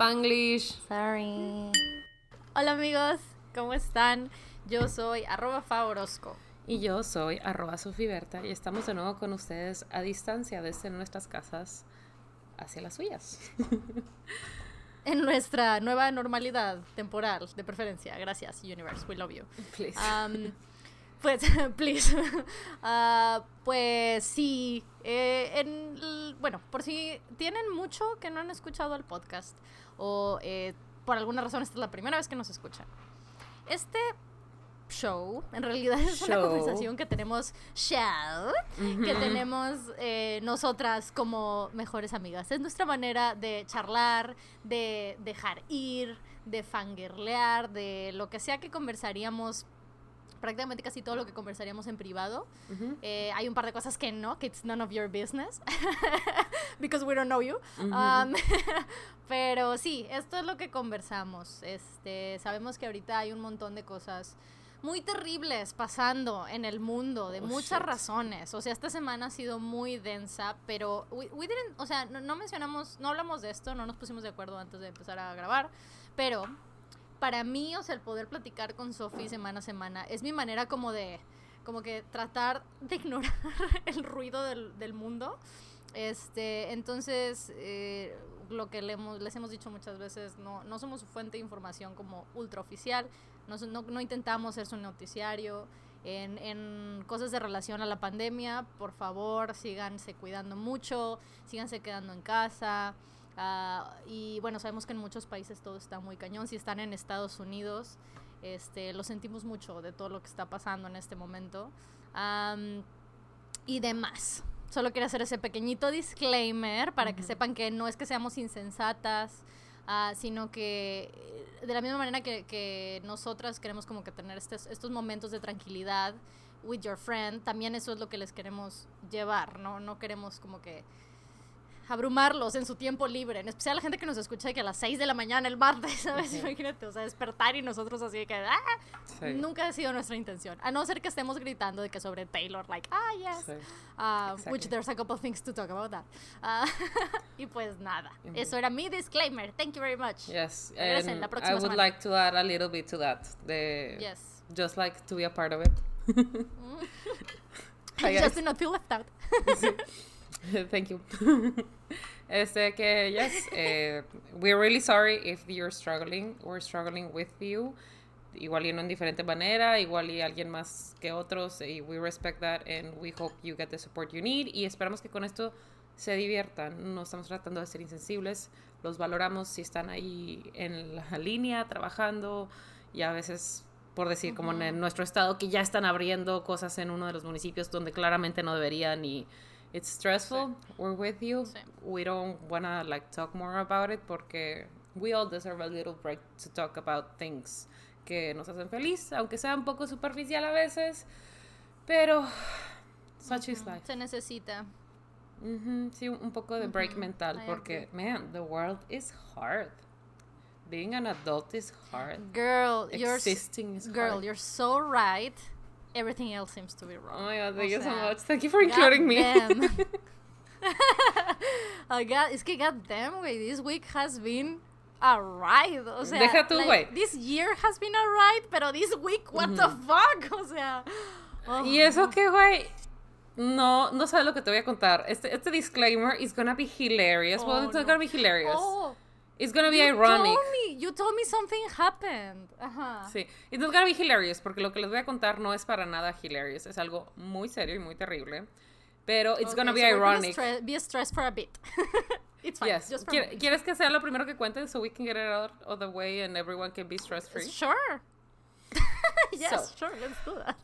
Spanglish. Sorry. Hola amigos, ¿cómo están? Yo soy arroba Favorosco. Y yo soy arroba Sofiberta y estamos de nuevo con ustedes a distancia desde nuestras casas hacia las suyas. en nuestra nueva normalidad temporal, de preferencia. Gracias, Universe. We love you. Please. Um, pues, please. Uh, pues sí. Eh, en, bueno, por si tienen mucho que no han escuchado el podcast o eh, por alguna razón esta es la primera vez que nos escuchan. Este show, en realidad es una conversación que tenemos show, que tenemos eh, nosotras como mejores amigas. Es nuestra manera de charlar, de dejar ir, de fangirlear, de lo que sea que conversaríamos prácticamente casi todo lo que conversaríamos en privado. Eh, hay un par de cosas que no, que it's none of your business, because we don't know you. Um, pero sí, esto es lo que conversamos. Este, sabemos que ahorita hay un montón de cosas muy terribles pasando en el mundo de oh, muchas razones. O sea, esta semana ha sido muy densa, pero we, didn't, o sea, no, mencionamos, no hablamos de esto, no nos pusimos de acuerdo antes de empezar a grabar, pero para mí, o sea, el poder platicar con Sophie semana a semana es mi manera como de, como que tratar de ignorar el ruido del, del mundo. Este, entonces, eh, lo que le hemos, les hemos dicho muchas veces, no, no somos fuente de información como ultra oficial, no, no, intentamos ser su noticiario. En, en, cosas de relación a la pandemia, por favor, síganse cuidando mucho, síganse quedando en casa. Ah, y bueno, sabemos que en muchos países todo está muy cañón. Si están en Estados Unidos, este, lo sentimos mucho de todo lo que está pasando en este momento. y demás. Solo quiero hacer ese pequeñito disclaimer para que sepan que no es que seamos insensatas, uh, sino que eh, de la misma manera que, que nosotras queremos como que tener estos, estos momentos de tranquilidad with your friend, también eso es lo que les queremos llevar, ¿no? No queremos como que abrumarlos en su tiempo libre, en especial la gente que nos escucha que a las 6 de la mañana el martes, ¿sabes? Imagínate, o sea, despertar y nosotros así que, ¡ah! Nunca ha sido nuestra intención, a no ser que estemos gritando de que sobre Taylor, like, ah, yes, uh, which there's a couple things to talk about that. Uh, y pues nada, eso era mi disclaimer, thank you very much. Yes, and I would like to add a little bit to that, the, yes. just like to be a part of it. just to not feel left out. Thank you. este que yes, uh, we're really sorry if you're struggling. We're struggling with you. Igual y no en diferente manera, igual y alguien más que otros. Y we respect that and we hope you get the support you need. Y esperamos que con esto se diviertan. No estamos tratando de ser insensibles. Los valoramos si están ahí en la línea trabajando y a veces por decir, como en nuestro estado, que ya están abriendo cosas en uno de los municipios donde claramente no deberían y it's stressful. We're with you. We don't wanna like talk more about it porque we all deserve a little break to talk about things que nos hacen feliz, aunque sea un poco superficial a veces, pero such is life. Se necesita. Mhm. Sí, un poco de break mental porque man, the world is hard. Being an adult is hard. Girl, Existing is girl, you're so right everything else seems to be wrong. Oh my god, thank you so much. Thank you for including me. oh god, es que goddamn, güey, this week has been a ride. O sea, Deja tú, güey. Like, this year has been a ride, pero this week, what mm -hmm. the fuck? O sea. Oh, y eso no. que, güey. No, no sabes lo que te voy a contar. Este, este disclaimer is gonna be hilarious. Oh, well, it's no. gonna be hilarious. Oh. It's gonna be you ironic. Told me, you told me something happened. Ajá. Sí. It's not gonna be hilarious, porque lo que les voy a contar no es para nada hilarious. Es algo muy serio y muy terrible. Pero it's gonna be ironic. Be, be stressed for a bit. it's fine. Yes. Just for ¿Quieres que sea lo primero que cuente so we can get it out of the way and everyone can be stress free? Sure. yes, so. sure. Let's do that.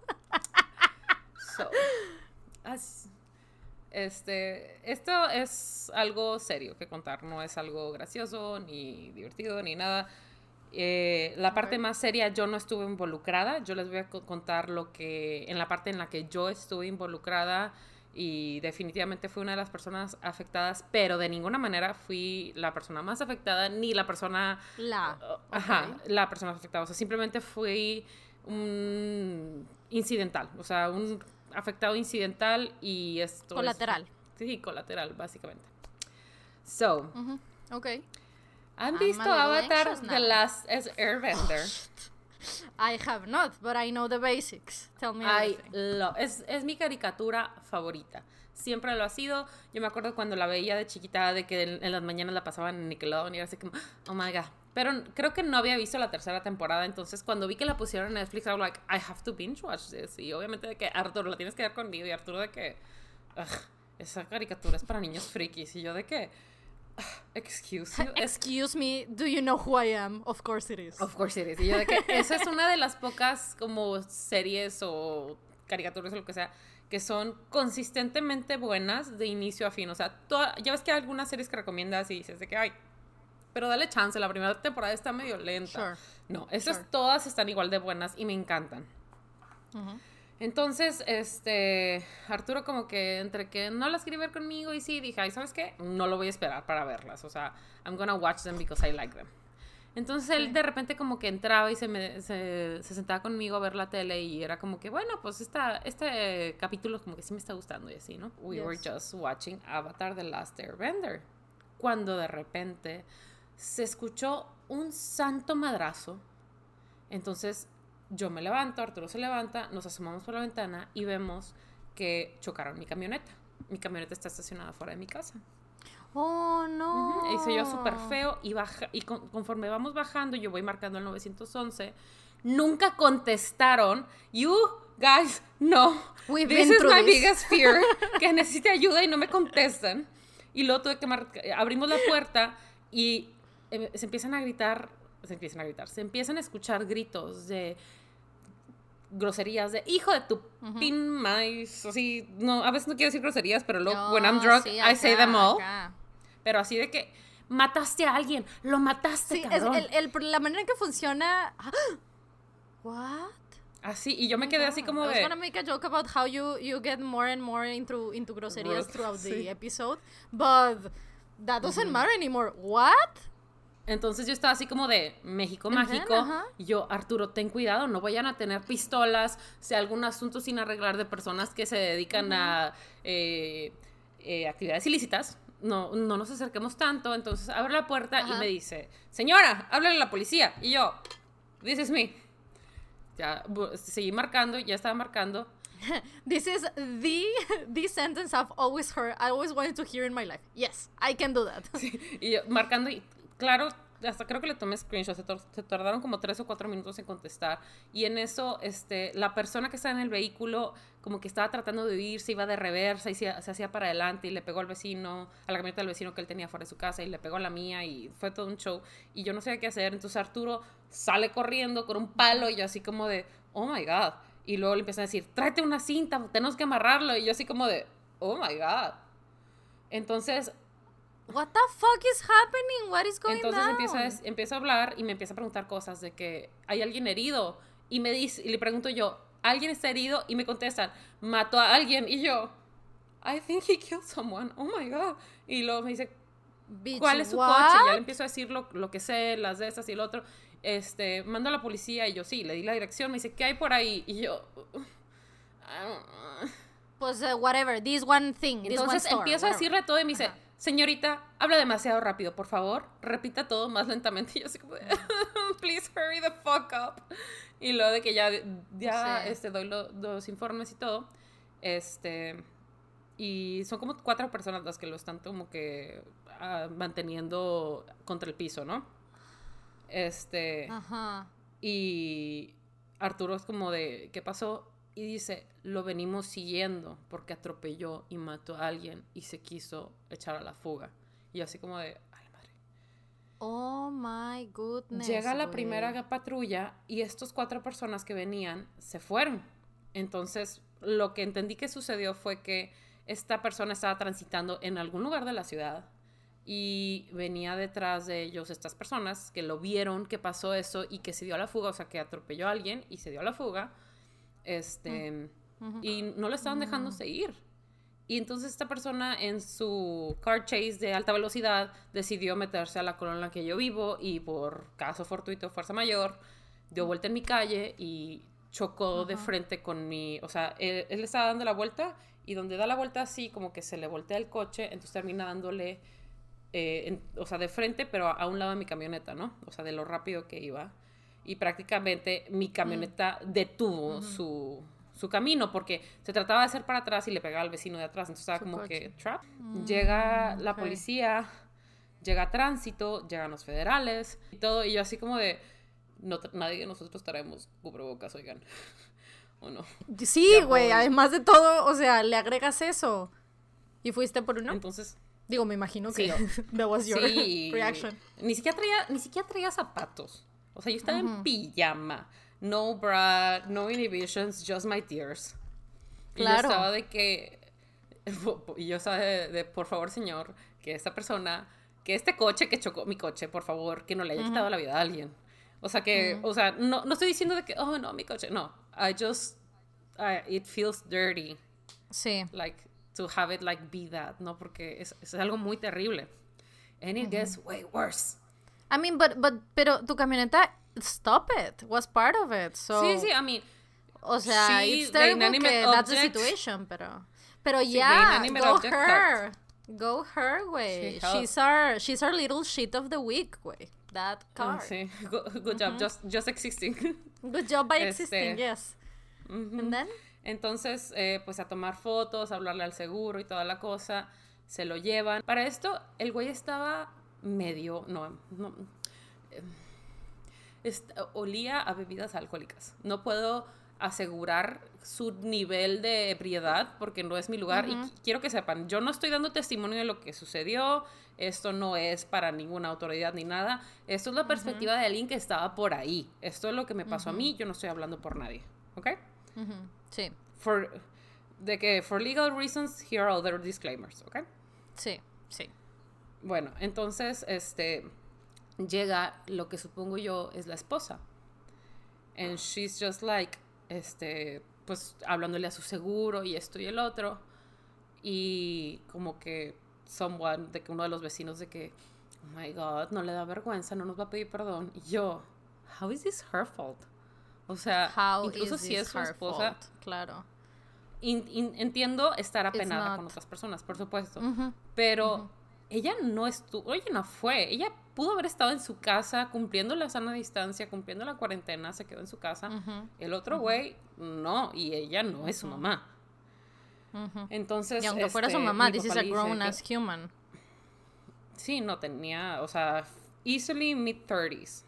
so, as este, esto es algo serio que contar, no es algo gracioso, ni divertido, ni nada. Eh, la parte más seria yo no estuve involucrada, yo les voy a contar lo que, en la parte en la que yo estuve involucrada y definitivamente fui una de las personas afectadas, pero de ninguna manera fui la persona más afectada ni la persona... La. Ajá, la persona afectada, o sea, simplemente fui un incidental, o sea, un afectado incidental y esto colateral. sí, colateral, básicamente. So, Ok. ¿Han I'm visto Avatar The. Last Airbender? I have not, but I know the basics. Tell me I love- es, es mi caricatura favorita. Siempre lo ha sido. Yo me acuerdo cuando la veía de chiquita, de que en, en las mañanas la pasaban en Nickelodeon y era así como, oh my god. Pero creo que no había visto la tercera temporada, entonces cuando vi que la pusieron en Netflix, I was like, I have to binge watch this. Y obviamente de que Arturo, la tienes que ver conmigo. Y Arturo de que, "Ugh, esa caricatura es para niños frikis. Y yo de que, "Ugh, excuse you. Excuse me, do you know who I am? Of course it is. Of course it is. Y yo de que esa es una de las pocas como series o caricaturas o lo que sea que son consistentemente buenas de inicio a fin. O sea, toda- ya ves que hay algunas series que recomiendas y dices de que, ay, pero dale chance, la primera temporada está medio lenta. Sure. No, esas Sure. todas están igual de buenas y me encantan. Ujú. Entonces, este, Arturo como que entre que no las quería ver conmigo y sí, dije, ay, ¿sabes qué? No lo voy a esperar para verlas, o sea, I'm gonna watch them because I like them. Entonces él Sí. de repente como que entraba y se, me, se, se sentaba conmigo a ver la tele y era como que, bueno, pues esta, este capítulo como que sí me está gustando y así, ¿no? We were Yes. just watching Avatar The Last Airbender. Cuando de repente se escuchó un santo madrazo. Entonces yo me levanto, Arturo se levanta, nos asomamos por la ventana y vemos que chocaron mi camioneta. Mi camioneta está estacionada fuera de mi casa. Oh, no. Ujú, Y se yo súper feo y, baja, y con- conforme vamos bajando, yo voy marcando el 911. Nunca contestaron. You guys, no. We've This is my this. biggest fear. que necesite ayuda y no me contestan. Y luego tuve que abrimos la puerta y eh, se empiezan a gritar, se empiezan a gritar, se empiezan a escuchar gritos de groserías de hijo de tu pin maíz, así, no, a veces no quiero decir groserías, pero luego, when I'm No, drunk, sí, I say acá, them all. acá. Pero así de que mataste a alguien, lo mataste, Sí, es cabrón. el, el- la manera en que funciona. What? Así, y yo me quedé así como I was de. gonna make a joke about how you, you get more and more into, into groserías throughout the sí. episode, but that doesn't matter anymore. What? Entonces yo estaba así como de México mágico. ajá. Y yo, Arturo, ten cuidado, no vayan a tener pistolas, sea algún asunto sin arreglar de personas que se dedican a eh, eh, actividades ilícitas. No, no nos acerquemos tanto. Entonces abre la puerta y me dice, señora, háblale a la policía. Y yo, this is me. Ya seguí marcando, ya estaba marcando. This is the the sentence I've always heard, I always wanted to hear in my life. Yes, I can do that. Y yo marcando, y claro, hasta creo que le tomé screenshot, se, se tardaron como tres o cuatro minutos en contestar. Y en eso, este, la persona que estaba en el vehículo, como que estaba tratando de huir, se iba de reversa y se, se hacía para adelante y le pegó al vecino, a la camioneta del vecino que él tenía fuera de su casa y le pegó a la mía y fue todo un show. Y yo no sabía qué hacer. Entonces Arturo sale corriendo con un palo y yo así como de, oh my god. Y luego le empiezan a decir, tráete una cinta, tenemos que amarrarlo. Y yo así como de, oh my god. Entonces What the fuck is happening? What is going entonces empieza a, empieza a hablar y me empieza a preguntar cosas de que hay alguien herido. Y me dice, y le pregunto yo, ¿alguien está herido? Y me contestan, mató a alguien. Y yo, I think he killed someone. Oh my God. Y luego me dice, Bitch, ¿cuál es su what? coche? Ya le empiezo a decir lo, lo que sé, las de estas y el otro. Este, mando a la policía y yo sí, le di la dirección. Me dice, ¿qué hay por ahí? Y yo, I don't know. Pues uh, whatever, this one thing, this one Entonces store, empiezo a decirle todo y me dice, Ajá. Señorita, habla demasiado rápido, por favor, repita todo más lentamente. Y yo así como, de, please hurry the fuck up. Y luego de que ya, ya Sí. este, doy lo- los informes y todo, este, y son como cuatro personas las que lo están como que ah, manteniendo contra el piso, ¿no? Este, Ajá. y Arturo es como de, ¿qué pasó? Y dice, lo venimos siguiendo porque atropelló y mató a alguien y se quiso echar a la fuga. Y así como de, ay madre. Oh my goodness. Llega la primera patrulla y estos cuatro personas que venían se fueron. Entonces, lo que entendí que sucedió fue que esta persona estaba transitando en algún lugar de la ciudad y venía detrás de ellos estas personas que lo vieron que pasó eso y que se dio a la fuga, o sea, que atropelló a alguien y se dio a la fuga. Este, Ujú. y no le estaban dejando seguir. Y entonces esta persona en su car chase de alta velocidad decidió meterse a la colonia en la que yo vivo y por caso fortuito, fuerza mayor, dio vuelta en mi calle y chocó de Ajá. frente con mi, o sea, él, él estaba dando la vuelta y donde da la vuelta así como que se le voltea el coche, entonces termina dándole eh, o sea, de frente, pero a un lado de mi camioneta, ¿no? O sea, de lo rápido que iba. Y prácticamente mi camioneta detuvo su, su, camino porque se trataba de hacer para atrás y le pegaba al vecino de atrás. Entonces estaba como que trap. Llega la policía, llega tránsito, llegan los federales y todo. Y yo así como de, no, nadie de nosotros traemos cubrebocas, oigan. ¿O no? Sí, güey, además de todo, o sea, le agregas eso. ¿Y fuiste por uno? Entonces, Digo, me imagino que sí. that was your reaction. Ni siquiera traía, ni siquiera traía zapatos. O sea, yo estaba en pijama. No bra, no inhibitions, just my tears. Claro. Y yo estaba de que. Y yo estaba de, por favor, señor, que esta persona, que este coche que chocó mi coche, por favor, que no le haya quitado la vida a alguien. O sea, que, o sea, no, no estoy diciendo de que, oh, no, mi coche. No, I just, it feels dirty. Sí. Like, to have it like be that, ¿no? Porque es, es algo muy terrible. And it gets way worse. I mean, but, but, pero tu camioneta, stop it, was part of it, so... Sí, sí, I mean... O sea, she, it's terrible que that's the situation, pero... Pero sí, yeah, go her. Go her, way. She she's our, she's our little shit of the week, way. That ah, car. sí, good, good job, just, just existing. Good job by existing, yes. And then? Entonces, eh, pues a tomar fotos, a hablarle al seguro y toda la cosa, se lo llevan. Para esto, el güey estaba medio, no, no eh, olía a bebidas alcohólicas. No puedo asegurar su nivel de ebriedad porque no es mi lugar y quiero que sepan, yo no estoy dando testimonio de lo que sucedió, esto no es para ninguna autoridad ni nada, esto es la perspectiva de alguien que estaba por ahí, esto es lo que me pasó a mí, yo no estoy hablando por nadie, ¿ok? Sí. For, de que, for legal reasons, here are other disclaimers, ¿ok? Sí, sí. Bueno, entonces, este, llega lo que supongo yo es la esposa. And she's just like, este, pues hablándole a su seguro y esto y el otro. Y como que someone, de que uno de los vecinos de que, oh my god, no le da vergüenza, no nos va a pedir perdón. Y yo, how is this her fault? O sea, incluso si es su esposa. Claro. entiendo estar apenada con otras personas, por supuesto. Pero ella no estuvo, ella no fue. Ella pudo haber estado en su casa cumpliendo la sana distancia, cumpliendo la cuarentena, se quedó en su casa. El otro güey, no, y ella no es su mamá. Entonces. Y aunque fuera su este, mamá, this is a grown as human. Sí, no tenía, o sea, easily mid-30s.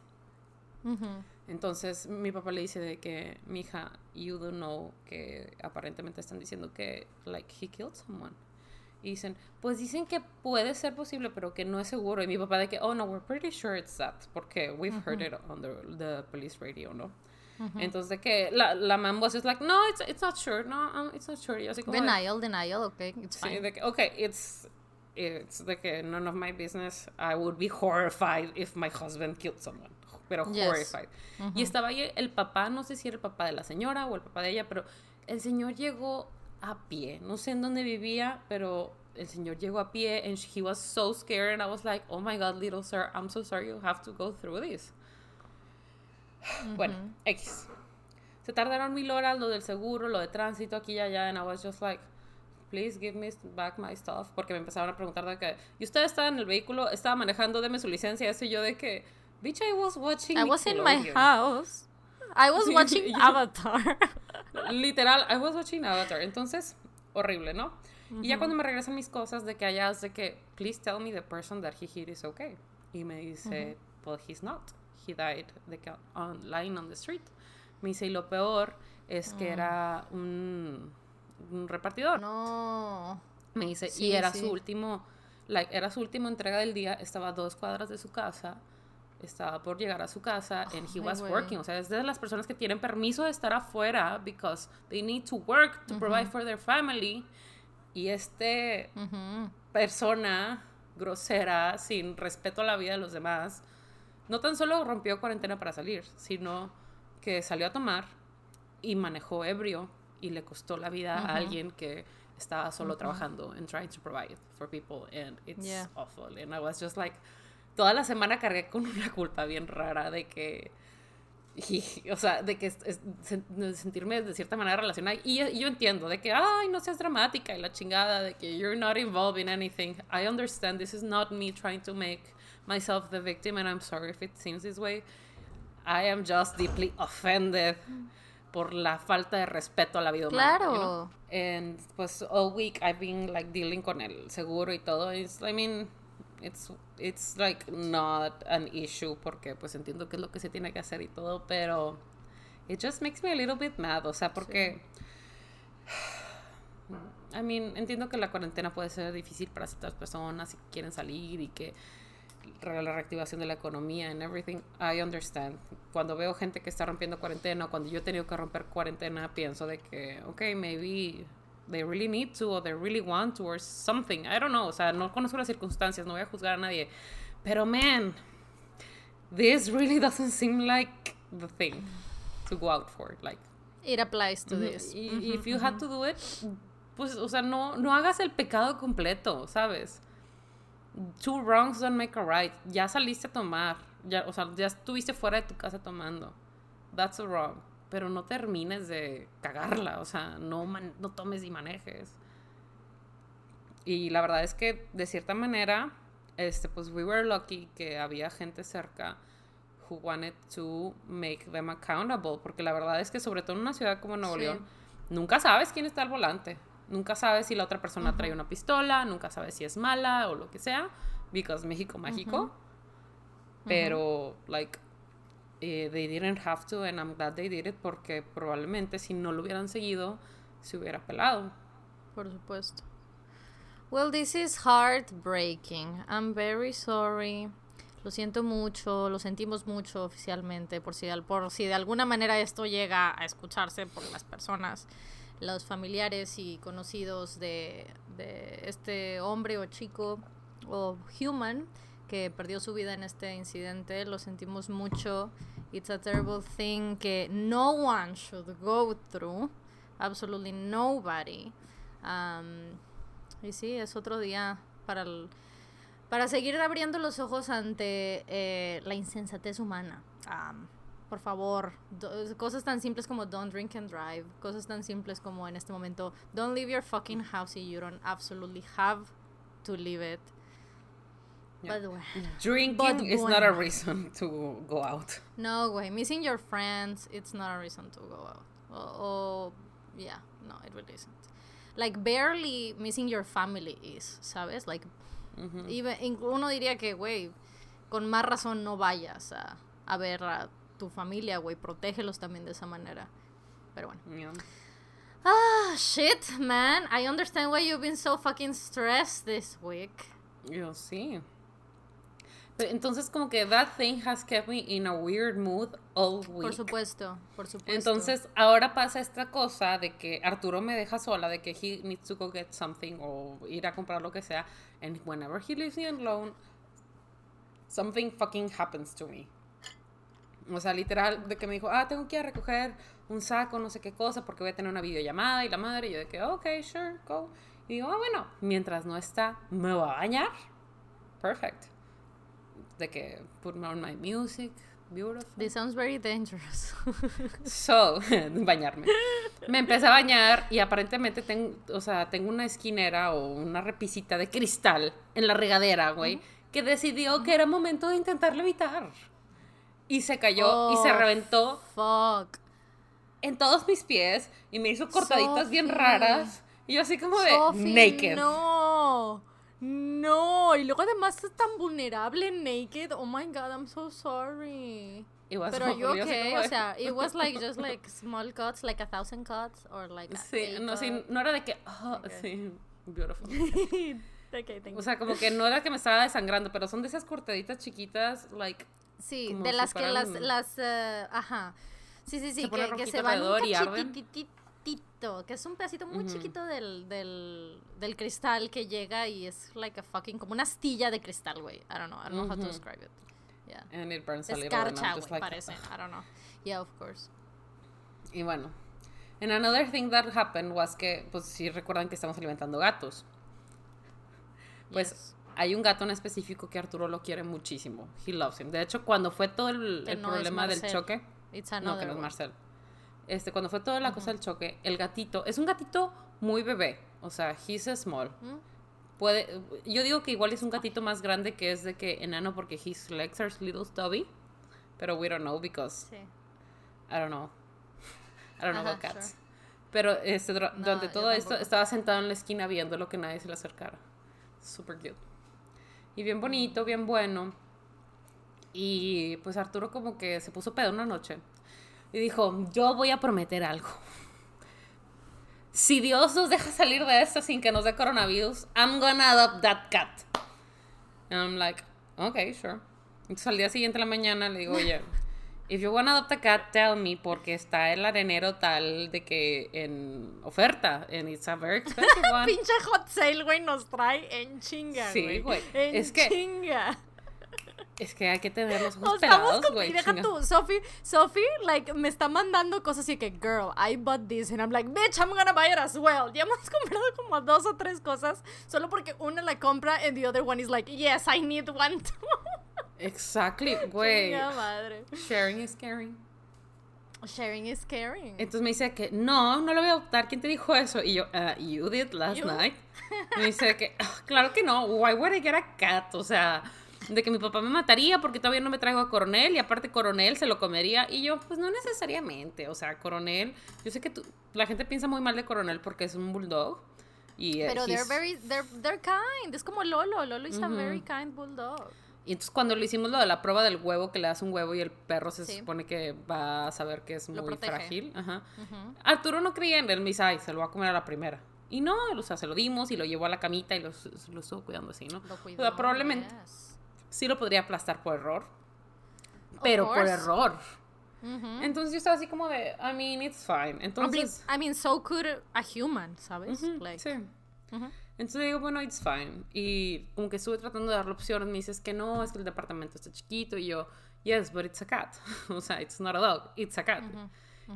Entonces mi papá le dice de que, mi hija, you don't know que aparentemente están diciendo que, like, he killed someone. Y dicen, pues dicen que puede ser posible, pero que no es seguro. Y mi papá de que, oh no, we're pretty sure it's that, porque we've heard it on the, police radio, ¿no? Entonces de que la, la was just like, no, it's, it's not sure, no, um, it's not sure. Y así como, denial, denial, okay, it's fine. Sí, de que, okay, it's, it's de que none of my business. I would be horrified if my husband killed someone pero horrified. Y estaba ahí el papá, no sé si era el papá de la señora o el papá de ella, pero el señor llegó a pie. No sé en dónde vivía, pero el señor llegó a pie and he was so scared and I was like, "Oh my god, little sir, I'm so sorry you have to go through this." Bueno, X. Se tardaron mil horas lo del seguro, lo de tránsito aquí y allá and I was just like, please give me back my stuff porque me empezaron a preguntar de que y usted estaba en el vehículo, estaba manejando, deme su licencia, eso y yo de que Bitch, I was watching. I was in my house. I was watching Avatar. Literal, I was watching Avatar. Entonces, horrible, ¿no? Y ya cuando me regresan mis cosas de que allá de que, please tell me the person that he hit is okay. Y me dice, well, he's not. He died de que on, lying on the street. Me dice, y lo peor es que era un, un, repartidor. No. Me dice, y era su último, like, era su última entrega del día, estaba a dos cuadras de su casa estaba por llegar a su casa and he was working. O sea, es de las personas que tienen permiso de estar afuera because they need to work to provide for their family. Y este persona grosera, sin respeto a la vida de los demás, no tan solo rompió cuarentena para salir, sino que salió a tomar y manejó ebrio y le costó la vida a alguien que estaba solo trabajando and trying to provide for people and it's awful. And I was just like toda la semana cargué con una culpa bien rara de que y, o sea, de que es, es, de sentirme de cierta manera relacionada. Y, y, yo entiendo de que, ay, no seas dramática y la chingada, de que you're not involved in anything. I understand this is not me trying to make myself the victim, and I'm sorry if it seems this way. I am just deeply offended por la falta de respeto a la vida humana. Claro. You know? And pues all week I've been like dealing con el seguro y todo. It's, I mean, it's it's like not an issue porque pues entiendo que es lo que se tiene que hacer y todo, pero it just makes me a little bit mad, o sea, porque I mean, entiendo que la cuarentena puede ser difícil para ciertas personas si quieren salir y que la reactivación de la economía and everything, I understand. Cuando veo gente que está rompiendo cuarentena, cuando yo he tenido que romper cuarentena, pienso de que, ok, maybe they really need to or they really want to or something. I don't know. O sea, no conozco las circunstancias, no voy a juzgar a nadie. Pero man, this really doesn't seem like the thing to go out for. Like it applies to this. If you had to do it, pues, o sea, no, no hagas el pecado completo, ¿sabes? Two wrongs don't make a right. Ya saliste a tomar. Ya, o sea, ya estuviste fuera de tu casa tomando. That's a wrong pero no termines de cagarla, o sea, no, no tomes y manejes. Y la verdad es que de cierta manera, este, pues we were lucky que había gente cerca who wanted to make them accountable, porque la verdad es que sobre todo en una ciudad como Nuevo León, nunca sabes quién está al volante, nunca sabes si la otra persona trae una pistola, nunca sabes si es mala o lo que sea, because México mágico, pero like eh, they didn't have to and I'm glad they did it porque probablemente si no lo hubieran seguido se hubiera pelado. Por supuesto. Well, this is heartbreaking. I'm very sorry. Lo siento mucho, lo sentimos mucho oficialmente por si, por si de alguna manera esto llega a escucharse por las personas, los familiares y conocidos de, de este hombre o chico o human que perdió su vida en este incidente. Lo sentimos mucho. It's a terrible thing que no one should go through. Absolutely nobody. Um, y sí, es otro día para, para seguir abriendo los ojos ante eh, la insensatez humana. Um, por favor, cosas tan simples como don't drink and drive, cosas tan simples como en este momento don't leave your fucking house if you don't absolutely have to leave it. Yeah. But Drinking but is not a reason to go out. No way. Missing your friends, it's not a reason to go out. Oh, yeah, no, it really isn't. Like barely missing your family is, ¿sabes? Like mm-hmm. even uno diría que, güey, con más razón no vayas a, a ver a tu familia, güey, protégelos también de esa manera. Pero bueno. Yeah. Ah, shit, man. I understand why you've been so fucking stressed this week. Yo sí. Entonces, como que that thing has kept me in a weird mood all week. Por supuesto, por supuesto. Entonces, ahora pasa esta cosa de que Arturo me deja sola, de que he needs to go get something o ir a comprar lo que sea. And whenever he leaves me alone, something fucking happens to me. O sea, literal, de que me dijo, ah, tengo que ir a recoger un saco, no sé qué cosa, porque voy a tener una videollamada y la madre, y yo de que, ok, sure, go. Y digo, ah, bueno, mientras no está, me va a bañar. Perfect de que put on my music, beautiful. This sounds very dangerous. so, bañarme. Me empecé a bañar y aparentemente tengo, o sea, tengo una esquinera o una repisita de cristal en la regadera, güey, que decidió que era momento de intentar evitar. Y se cayó y se oh, reventó. Fuck. En todos mis pies y me hizo cortaditas bien raras. Y yo así como de naked. No. No, y luego además es tan vulnerable naked. Oh my god, I'm so sorry. Pero yo okay, o sea, it was like just like small cuts, like a thousand cuts or like Sí, no, sí, no era de que oh, sí, beautiful. okay, o sea, como que no era que me estaba desangrando, pero son de esas cortaditas chiquitas like Sí, de las que las las uh, ajá. Sí, sí, sí, que, que se van un que es un pedacito muy chiquito del, del, del, cristal que llega y es like a fucking, como una astilla de cristal, güey. I don't know, I don't know how to describe it. Yeah. And it burns a Escarcha, güey, like, parece. I don't know. Yeah, of course. Y bueno. And another thing that happened was que, pues si recuerdan que estamos alimentando gatos. Pues hay un gato en específico que Arturo lo quiere muchísimo. He loves him. De hecho, cuando fue todo el, el problema del choque It's No, que no es. Marcel. Este, cuando fue toda la cosa del choque, el gatito, es un gatito muy bebé, o sea, he's a small. Mm. Puede, yo digo que igual es un gatito más grande que es de que enano porque his legs are little stubby, pero we don't know because Sí. I don't know. I don't know Ajá, about cats. sure. Pero este, No, durante todo esto estaba sentado en la esquina viendo lo que nadie se le acercara. Super cute. Y bien bonito, bien bueno. Y pues Arturo como que se puso pedo una noche. Y dijo, yo voy a prometer algo. Si Dios nos deja salir de esto sin que nos dé coronavirus, I'm gonna adopt that cat. And I'm like, okay, sure. Entonces al día siguiente en la mañana le digo, oye, if you wanna adopt a cat, tell me, porque está el arenero tal de que en oferta, and it's a very expensive one. Pinche hot sale, güey, nos trae en chinga, Sí, güey. güey. En Es que- chinga. Es que hay que tener los ojos pelados, güey. Y deja tú, Sophie, Sophie, like, me está mandando cosas así que, girl, I bought this, and I'm like, bitch, I'm gonna buy it as well. Ya hemos comprado como dos o tres cosas, solo porque una la compra, and the other one is like, yes, I need one too. Exactly, güey. Madre. Sharing is caring. Sharing is caring. Entonces me dice que no, no lo voy a adoptar. ¿Quién te dijo eso? Y yo, "Uh, you did last You. night. Me dice que, "Ah, claro que no. Why would I get a cat? O sea, de que mi papá me mataría porque todavía no me traigo a Coronel y aparte Coronel se lo comería. Y yo, pues no necesariamente. O sea, Coronel, yo sé que tú, la gente piensa muy mal de Coronel porque es un bulldog. Y, Pero they're very, they're, they're kind. Es como Lolo. Lolo is a very kind bulldog. Y entonces cuando le hicimos lo de la prueba del huevo, que le das un huevo y el perro se Sí. supone que va a saber que es Lo muy frágil. Ajá. Ujú. Arturo no creía en él, me dice, ay, se lo va a comer a la primera. Y no, o sea, se lo dimos y lo llevó a la camita y lo, lo estuvo cuidando así, ¿no? Lo o cuidó, sea, probablemente yes. Sí lo podría aplastar por error. Pero por error. Ujú. Entonces yo estaba así como de, I mean, it's fine. I mean, Entonces, I mean, so could a human, ¿sabes? ujú, Like, sí. Entonces digo, bueno, it's fine. Y como que estuve tratando de darle opciones, me dices que no, es que el departamento está chiquito. Y yo, yes, but it's a cat. o sea, it's not a dog, it's a cat.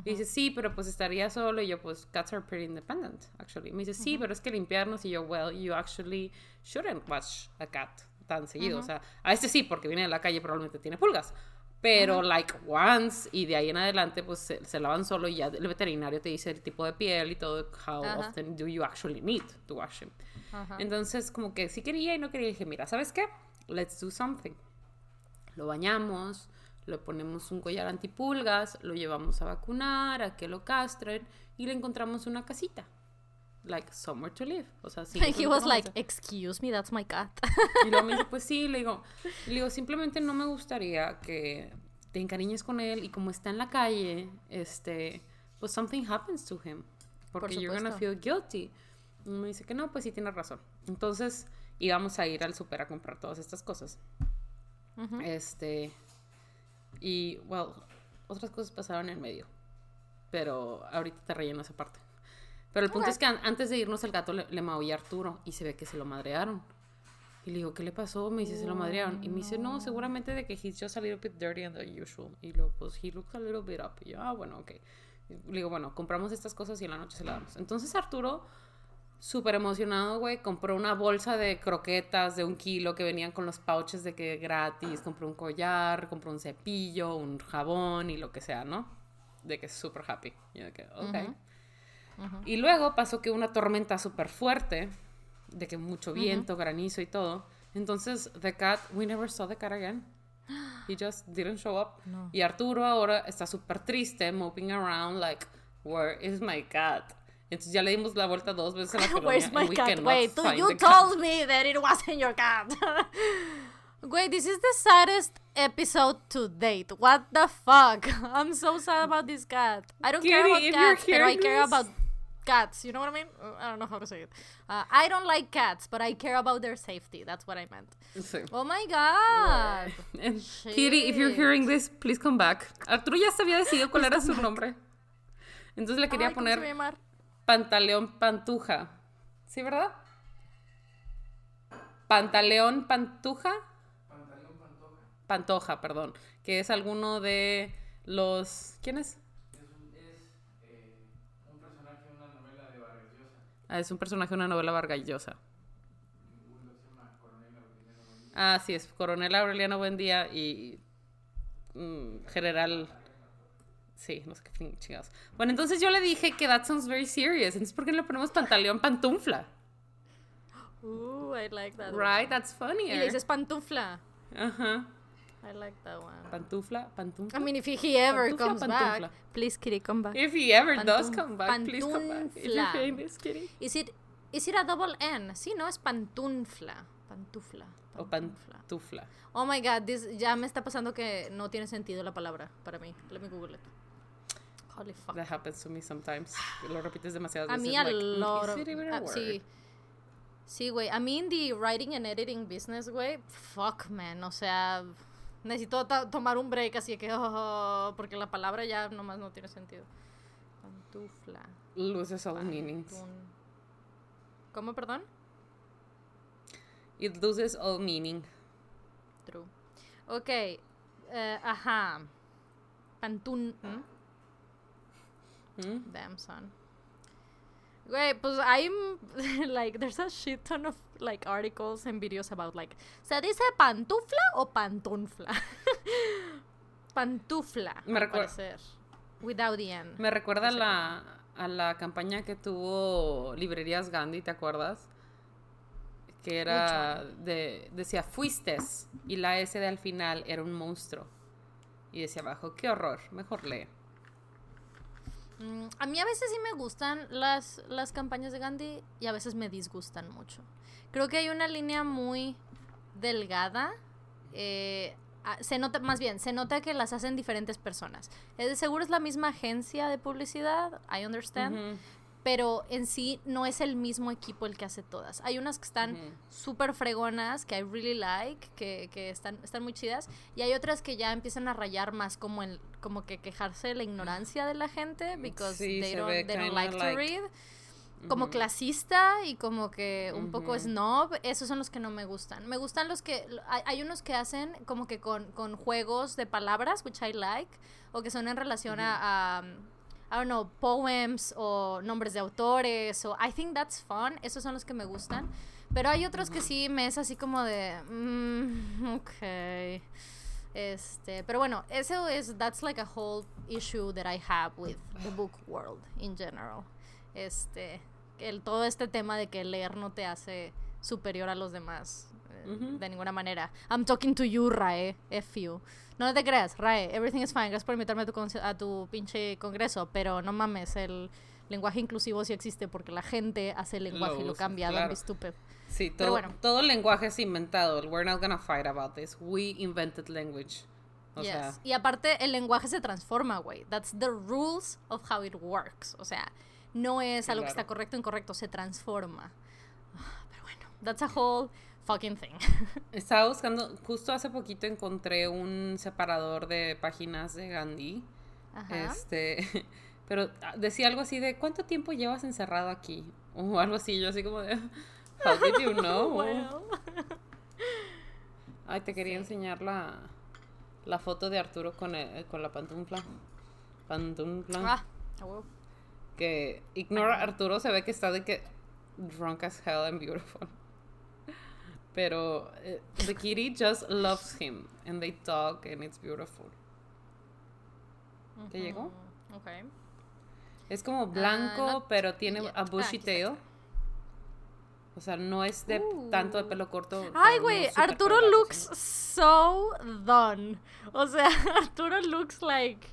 Y dice, sí, pero pues estaría solo. Y yo, pues, cats are pretty independent, actually. Me dice, sí, pero es que limpiarnos. Y yo, well, you actually shouldn't watch a cat tan seguido. O sea, a este sí, porque viene de la calle, probablemente tiene pulgas. Pero, like, once, y de ahí en adelante, pues se, se lavan solo y ya el veterinario te dice el tipo de piel y todo, how Ajá. often do you actually need to wash him. Entonces, como que sí quería y no quería. Dije, mira, ¿sabes qué? Let's do something. Lo bañamos, le ponemos un collar antipulgas, lo llevamos a vacunar, a que lo castren y le encontramos una casita. Like, somewhere to live. O sea, sí. He was like, excuse me, that's my cat. y luego me dice, pues sí, le digo, le digo, simplemente no me gustaría que te encariñes con él y como está en la calle, este, pues something happens to him. Porque you're gonna feel guilty. Y me dice que no, pues sí tienes razón. Entonces íbamos a ir al super a comprar todas estas cosas. Ujú. Este, y, well, otras cosas pasaron en medio. Pero ahorita te relleno esa parte. Pero el punto Ok. es que an- antes de irnos el gato le, le maulló a Arturo y se ve que se lo madrearon. Y le digo, ¿qué le pasó? Me dice, se lo madrearon. Y me dice, no, seguramente de que he's just a little bit dirty than the usual. Y luego, pues, he looks a little bit up. Y yo, ah, bueno, ok. Y le digo, bueno, compramos estas cosas y en la noche se las damos. Entonces Arturo, súper emocionado, güey, compró una bolsa de croquetas de un kilo que venían con los pouches de que gratis. Compró un collar, compró un cepillo, un jabón y lo que sea, ¿no? De que súper happy. Y yo de que, ok. Y luego pasó que una tormenta súper fuerte, de que mucho viento, granizo y todo. Entonces, The Cat, we never saw The Cat again. He just didn't show up. No. Y Arturo ahora está súper triste, moping around, like, where is my cat? Entonces ya le dimos la vuelta dos veces a la colonia. Where's my cat? Wait, you the cat. told me that it wasn't your cat. Wait, this is the saddest episode to date. What the fuck? I'm so sad about this cat. I don't care Kitty, about if you're cats, but I care about cats. You know what I mean? Uh, I don't know how to say it. Uh, I don't like cats, but I care about their safety. That's what I meant. Sí. Oh my god. Kitty, if you're hearing this, please come back. Arturo ya se había decidido cuál era su nombre. Entonces le quería Ay, ¿cómo se poner? Pantaleón Pantuja. ¿Sí, verdad? Pantaleón Pantuja. Pantoja, perdón. Que es alguno de los. ¿Quién es? Es un personaje de una novela vargallosa. Ah, sí, es Coronel Aureliano Buendía y mm, General Sí, no sé qué chingados. Bueno, entonces yo le dije que that sounds very serious. Entonces, ¿por qué no le ponemos pantaleón pantufla? Ooh, I like that. Right, that's funnier. Y le dices pantufla. Ajá. I like that one. Pantufla, pantufla. I mean, if he ever Pantufla, comes pantufla. back, please, Kitty, come back. If he ever does come back, please come back. If you're hearing this, kitty. Is it is it a double N? Sí, no, es pantufla. Pantufla. O pantufla. Oh my god, this, ya me está pasando que no tiene sentido la palabra para mí. Let me Google it. Holy fuck. That happens to me sometimes. Lo repites demasiadas A veces. mí a like, mm, lot of- a word? sí. Sí, güey. A mí en the writing and editing business, güey, fuck, man. O sea, necesito to- tomar un break así que, oh, porque la palabra ya nomás no tiene sentido. Pantufla. Loses all meanings. ¿Cómo, perdón? It loses all meaning. True. Ok. eh, ajá. Pantun. ¿Mm? Damn, son. Güey, pues hay, like, there's a shit ton of, like, articles and videos about, like, ¿se dice pantufla o pantunfla? pantufla, Me al recuer- parecer. Without the N. Me recuerda a la, a la campaña que tuvo Librerías Gandhi, ¿te acuerdas? Que era de decía fuistes y la S de al final era un monstruo. Y decía abajo, qué horror, mejor lee. Mm, a mí a veces sí me gustan las, las campañas de Gandhi y a veces me disgustan mucho. Creo que hay una línea muy delgada. eh, se nota, más bien, se nota que las hacen diferentes personas. Eh, de seguro es la misma agencia de publicidad, I understand, pero en sí no es el mismo equipo el que hace todas. Hay unas que están ujú. súper fregonas, que I really like, que, que están, están muy chidas, y hay otras que ya empiezan a rayar más como el, como que quejarse de la ignorancia de la gente, because Sí, they don't, they don't like, to read. Como clasista y como que un poco snob, esos son los que no me gustan. Me gustan los que, hay, hay unos que hacen como que con, con juegos de palabras, which I like, o que son en relación a, a, I don't know, poems o nombres de autores, o I think that's fun, esos son los que me gustan. Pero hay otros que sí me es así como de, mm, ok. Este, pero bueno, eso es, that's like a whole issue that I have with the book world in general. Este, el, todo este tema de que leer no te hace superior a los demás eh, de ninguna manera. I'm talking to you, Rae, F you. No te creas, Rae, everything is fine. Gracias por invitarme a tu, a tu pinche congreso, pero no mames, el lenguaje inclusivo sí existe porque la gente hace el lenguaje y Lo lo usa, cambia. claro. Stupid. Sí, Pero todo, bueno. todo el lenguaje es inventado. We're not gonna fight about this. We invented language. O Yes. sea, Y aparte, el lenguaje se transforma, güey. That's the rules of how it works. O sea, no es algo que Claro. está correcto o incorrecto, se transforma. Ah, Pero bueno, that's a whole fucking thing. estaba buscando, justo hace poquito encontré un separador de páginas de Gandhi. Ajá. Este, pero ah, decía algo así de ¿cuánto tiempo llevas encerrado aquí? O algo así, yo así como de How did you know? Well. Ay, te quería enseñar la, la foto de Arturo con, el- con la pantufla. Pantufla. Ah, huevo. Que ignora Arturo, se ve que está de que drunk as hell and beautiful. Pero eh, the kitty just loves him and they talk and it's beautiful. ¿Te llegó? Mm, Ok. Es como blanco, no- pero tiene ya. a Ah, bushy tail. O sea, no es de tanto de pelo corto. Ay, no güey, Arturo looks so done. O sea, Arturo looks like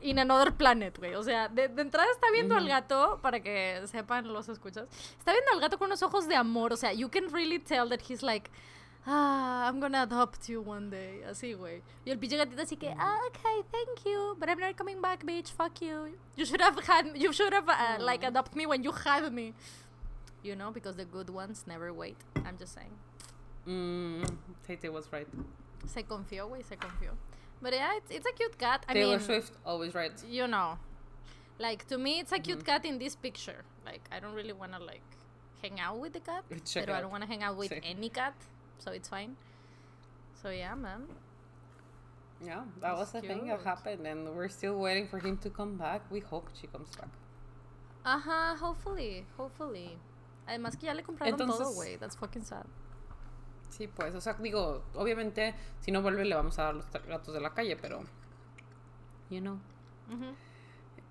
in another planet, güey. O sea, de, de entrada está viendo al gato, para que sepan los escuchas. Está viendo al gato con unos ojos de amor. O sea, you can really tell that he's like, ah, I'm gonna adopt you one day. Así, güey. Y el pinche gatito así que, ah, okay, thank you, but I'm not coming back, bitch. Fuck you. You should have had, you should have uh, like adopt me when you had me. You know, because the good ones never wait. I'm just saying. Mm, Tate was right. Se confió, güey, se confió. But yeah, it's, it's a cute cat. I Taylor mean, Swift always right. you know, like to me, it's a cute Mhm. cat in this picture. Like I don't really wanna like hang out with the cat, Check I don't wanna hang out with Sí. any cat, so it's fine. So yeah, man. Yeah, that was the thing that happened, and we're still waiting for him to come back. We hope she comes back. Ajá, hopefully, hopefully. Además que ya le compraron todo, Entonces- güey. That's fucking sad. Sí, pues, o sea, digo, obviamente, si no vuelve, le vamos a dar los gatos de la calle, pero. you know.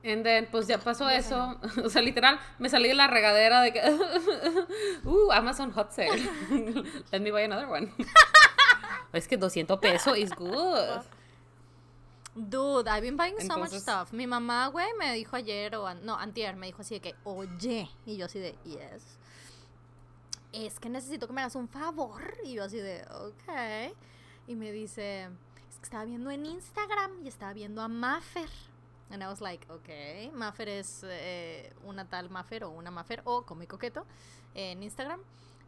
And then, pues ya pasó eso. O sea, literal, me salí de la regadera de que. uh, Amazon Hot Sale. Let me buy another one. es que 200 pesos is good. Dude, I've been buying so much stuff. Mi mamá, güey, me dijo ayer, o no, antier, me dijo así de que, oye. Y yo así de, yes. Es que necesito que me hagas un favor. Y yo así de, ok. Y me dice, es que estaba viendo en Instagram y estaba viendo a Maffer. And I was like, ok, Maffer es eh, una tal Maffer o una Maffer o Come Coqueto en Instagram.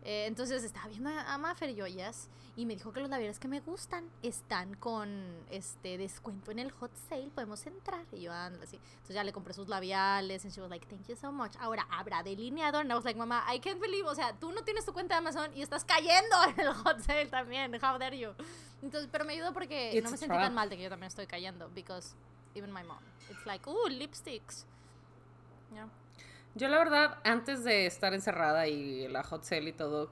Eh, entonces estaba viendo a, Maffer y yo, yes. Y me dijo que los labiales que me gustan están con este descuento en el hot sale, podemos entrar. Y yo ando así. Entonces ya le compré sus labiales. And she was like, thank you so much. Ahora habrá delineador. And I was like, mamá, I can't believe. O sea, tú no tienes tu cuenta de Amazon y estás cayendo en el hot sale también. How dare you? Entonces, pero me ayudó porque no me sentí tan mal de que yo también estoy cayendo. Because even my mom, it's like, ooh, lipsticks. Yeah. Yo la verdad, antes de estar encerrada y la hot sale y todo,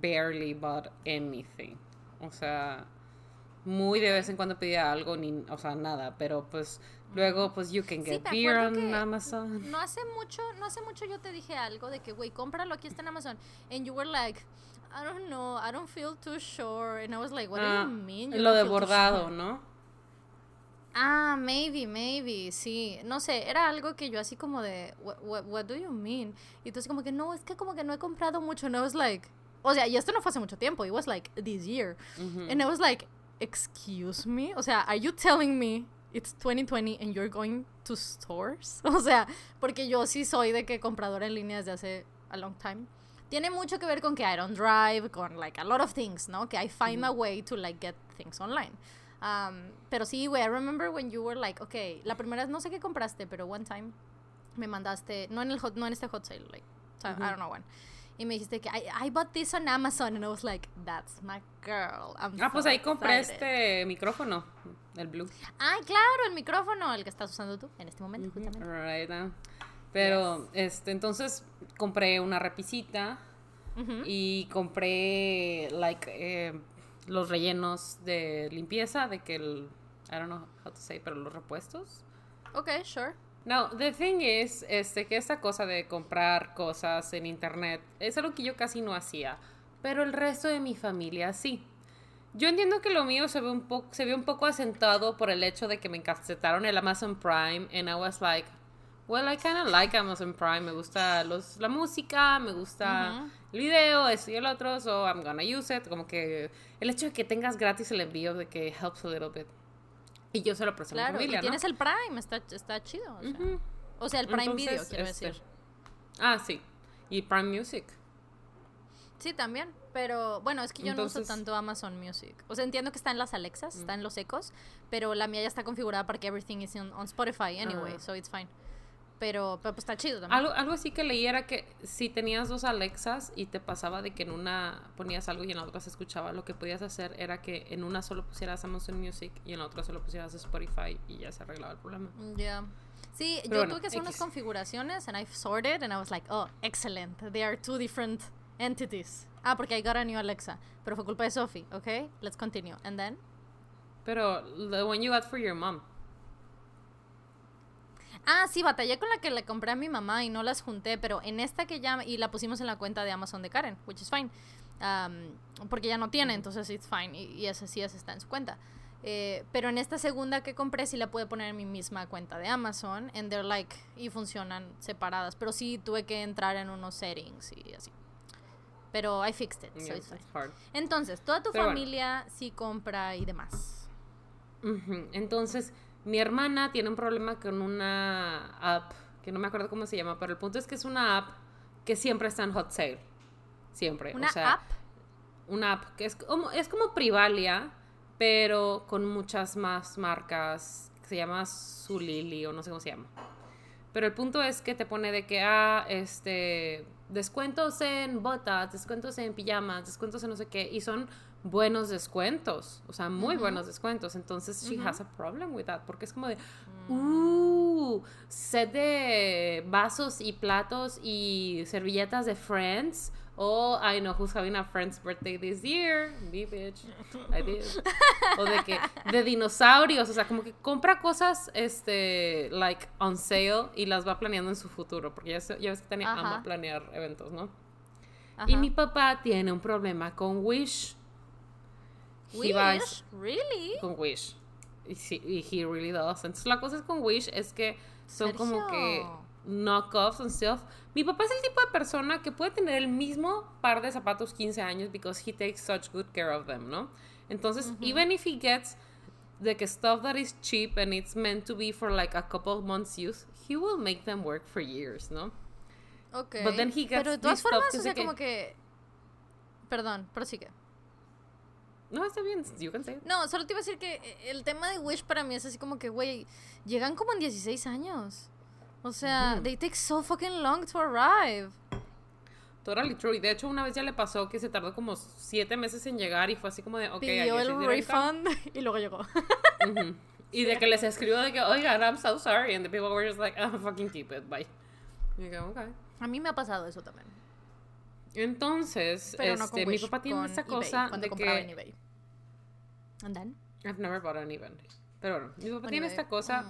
barely bought anything. O sea, muy de vez en cuando pedía algo, ni, o sea, nada, pero pues luego pues you can get beer on Amazon. No hace mucho, no hace mucho yo te dije algo de que, güey, cómpralo, aquí está en Amazon. And you were like, I don't know, I don't feel too sure. And I was like, what do you ah, mean? lo de bordado, ¿no? Ah, maybe, maybe, sí. No sé, era algo que yo así como de, what, what, do you mean? Y entonces como que, no, es que como que no he comprado mucho. No, was like, o sea, y esto no fue hace mucho tiempo. It was like this year. And I was like, excuse me? O sea, are you telling me it's 2020 and you're going to stores? O sea, porque yo sí soy de que compradora en línea desde hace a long time. Tiene mucho que ver con que I don't drive, con like a lot of things, ¿no? Que I find a way to like get things online. Um, pero sí, güey, I remember when you were like, okay, la primera no sé qué compraste, pero one time me mandaste, no en, el hot, no en este hot sale, like, I don't know when. Y me dijiste que I, I, bought this on Amazon and I was like, that's my girl. I'm ah, pues ahí compré este micrófono, el blue. Ay, claro, el micrófono, el que estás usando tú en este momento, justamente. Right, Pero, este, entonces compré una repisita y compré, like, eh, los rellenos de limpieza, de que el, I don't know how to say, pero los repuestos. Ok, sure. No, the thing is, este, que esta cosa de comprar cosas en internet es algo que yo casi no hacía, pero el resto de mi familia sí. Yo entiendo que lo mío se ve un poco, se ve un poco asentado por el hecho de que me encasetaron el Amazon Prime, and I was like, well, I kind of like Amazon Prime. Me gusta los, la música, me gusta el video, eso y el otro, so I'm gonna use it. Como que el hecho de que tengas gratis el envío de que helps a little bit. Y yo se lo a mi familia, y tienes el Prime, está, está chido. O sea, o sea el Prime Video, quiero este, decir. Ah, sí. Y Prime Music. Sí, también. Pero bueno, es que yo no uso tanto Amazon Music. O sea, entiendo que está en las Alexas, está en los ecos, pero la mía ya está configurada para que everything is on, Spotify anyway, ah. so it's fine. Pero, pero pues está chido también. Algo, algo así que leí era que si tenías dos Alexas y te pasaba de que en una ponías algo y en la otra se escuchaba, lo que podías hacer era que en una solo pusieras Amazon Music y en la otra solo pusieras Spotify y ya se arreglaba el problema. Ya. Sí, yo tuve que hacer unas configuraciones and I've sorted and I was like, oh, excellent. They are two different entities. Ah, porque I got a new Alexa. Pero fue culpa de Sophie, ¿ok? Let's continue. And then? Pero the one you got for your mom. Ah, sí, batallé con la que le compré a mi mamá y no las junté, pero en esta que ya, y la pusimos en la cuenta de Amazon de Karen, which is fine. porque ya no tiene, entonces it's fine. Y, esa sí, esa está en su cuenta. Eh, pero en esta segunda que compré sí la pude poner en mi misma cuenta de Amazon, and they're like, y funcionan separadas. Pero sí tuve que entrar en unos settings y así. Pero I fixed it, so it's fine. Entonces, toda tu familia sí compra y demás. Entonces mi hermana tiene un problema con una app, que no me acuerdo cómo se llama, pero el punto es que es una app que siempre está en hot sale. Siempre. ¿Una app? Una app que es como, es como Privalia, pero con muchas más marcas. Que se llama Zulili o no sé cómo se llama. Pero el punto es que te pone de que, ah, este, descuentos en botas, descuentos en pijamas, descuentos en no sé qué, y son buenos descuentos, o sea, muy buenos descuentos. Entonces, she has a problem with that, porque es como de, mm. uh, set de vasos y platos y servilletas de Friends oh, I know who's having a friend's birthday this year. Me, bitch. I did. O de que, de dinosaurios, o sea, como que compra cosas, este, like, on sale y las va planeando en su futuro, porque ya, ya ves que tenía ama planear eventos, ¿no? Y mi papá tiene un problema con Wish. He buys- Wish? Really? con Wish. Y y he really does. Entonces la cosa es con Wish es que son como que Sergio. knockoffs and stuff. Mi papá es el tipo de persona que puede tener el mismo par de zapatos 15 años because he takes such good care of them, ¿no? Entonces, even if he gets the stuff that is cheap and it's meant to be for like a couple of months use, he will make them work for years, ¿no? Ok. But then he gets Pero de todas formas, o sea, que- como que... Perdón, prosigue. No, está bien, you can say. No, solo te iba a decir que eh, el tema de Wish para mí es así como que, güey, llegan como en 16 años. O sea, Ujú. they take so fucking long to arrive. Totally true. Y de hecho, una vez ya le pasó que se tardó como siete meses en llegar y fue así como de, ok, Pidió el refund y luego llegó. Ujú. Y de que les escribió de que, oigan, I'm so sorry. And the people were just like, ah, fucking keep it, bye. Y yo, ok. a mí me ha pasado eso también. Entonces, Pero no este, con mi Wish, papá tiene con esta eBay, cosa cuando de compraba que... en eBay. And then? I've never bought an even. Pero bueno, mi papá On tiene eBay. esta cosa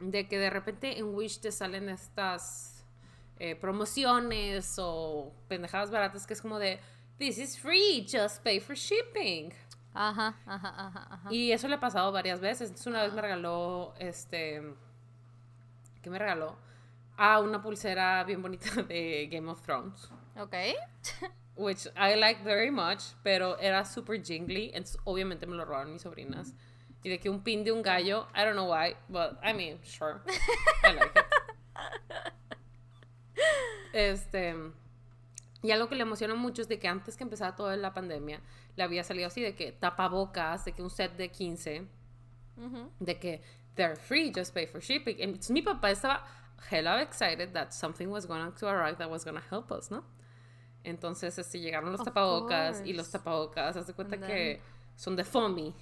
Mm. de que de repente en Wish te salen estas eh, promociones o pendejadas baratas que es como de, this is free, just pay for shipping. Ajá, ajá, ajá, ajá. Y eso le ha pasado varias veces. Entonces una vez me regaló, este, ¿qué me regaló? Ah, una pulsera bien bonita de Game of Thrones. Ok. Which I like very much, pero era super jingly. Entonces obviamente me lo robaron mis sobrinas. Y de que un pin de un gallo, I don't know why, but I mean, sure. I like it. Este. Y algo que le emociona mucho es de que antes que empezara toda la pandemia, le había salido así de que tapabocas, de que un set de 15, Ujú. de que they're free, just pay for shipping. Entonces mi papá estaba hella excited that something was going to arrive that was going to help us, ¿no? Entonces, este, llegaron los Of tapabocas y los tapabocas, haz de cuenta que son de foamy.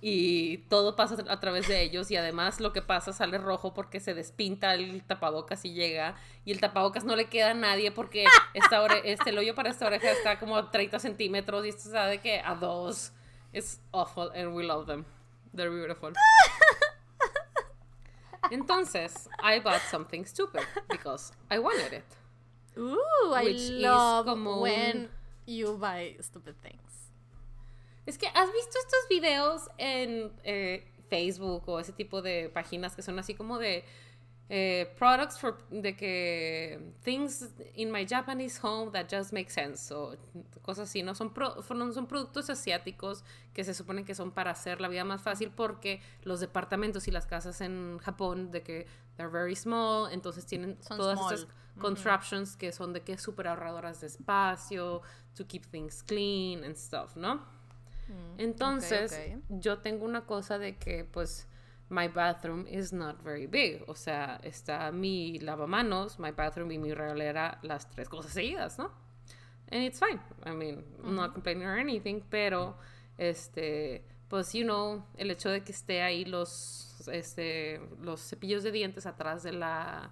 Y todo pasa a través de ellos y además lo que pasa sale rojo porque se despinta el tapabocas y llega y el tapabocas no le queda a nadie porque esta este, el hoyo para esta oreja está como a 30 centímetros y esto está de que a dos. It's awful and we love them. They're beautiful. Entonces, I bought something stupid because I wanted it. Ooh, I love como when you buy stupid things. Es que has visto estos videos en eh, Facebook o ese tipo de páginas que son así como de eh, products for de que things in my Japanese home that just make sense o cosas así, ¿no? Son, pro- son, son productos asiáticos que se supone que son para hacer la vida más fácil porque los departamentos y las casas en Japón de que they're very small, entonces tienen Son todas small. estas contraptions que son de que súper ahorradoras de espacio, to keep things clean and stuff, ¿no? Mm, Entonces, yo tengo una cosa de que, pues, my bathroom is not very big. O sea, está mi lavamanos, my bathroom y mi regalera, las tres cosas seguidas, ¿no? And it's fine. I mean, I'm not complaining or anything, pero, este, pues, you know, el hecho de que esté ahí los, este, los cepillos de dientes atrás de la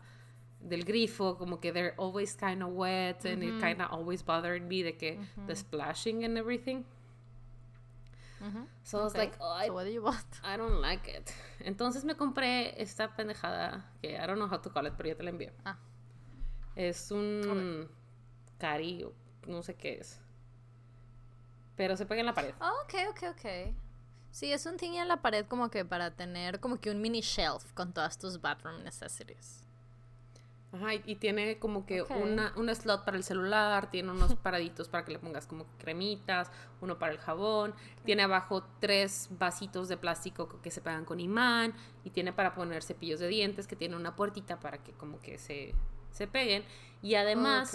del grifo, como que they're always kind of wet and it kind of always bothered me de que the splashing and everything. Ujú. So I was like, oh, I, so what do you want? I don't like it. Entonces me compré esta pendejada que I don't know how to call it, pero ya te la envié. Ah. Es un cari, no sé qué es. Pero se pega en la pared. Ah, ok, ok, ok. Sí, es un thing en la pared como que para tener como que un mini shelf con todas tus bathroom necessities. Ajá, y, y tiene como que Ok. una, un slot para el celular, tiene unos paraditos para que le pongas como cremitas, uno para el jabón, tiene abajo tres vasitos de plástico que se pegan con imán y tiene para poner cepillos de dientes que tiene una puertita para que como que se, se peguen. Y además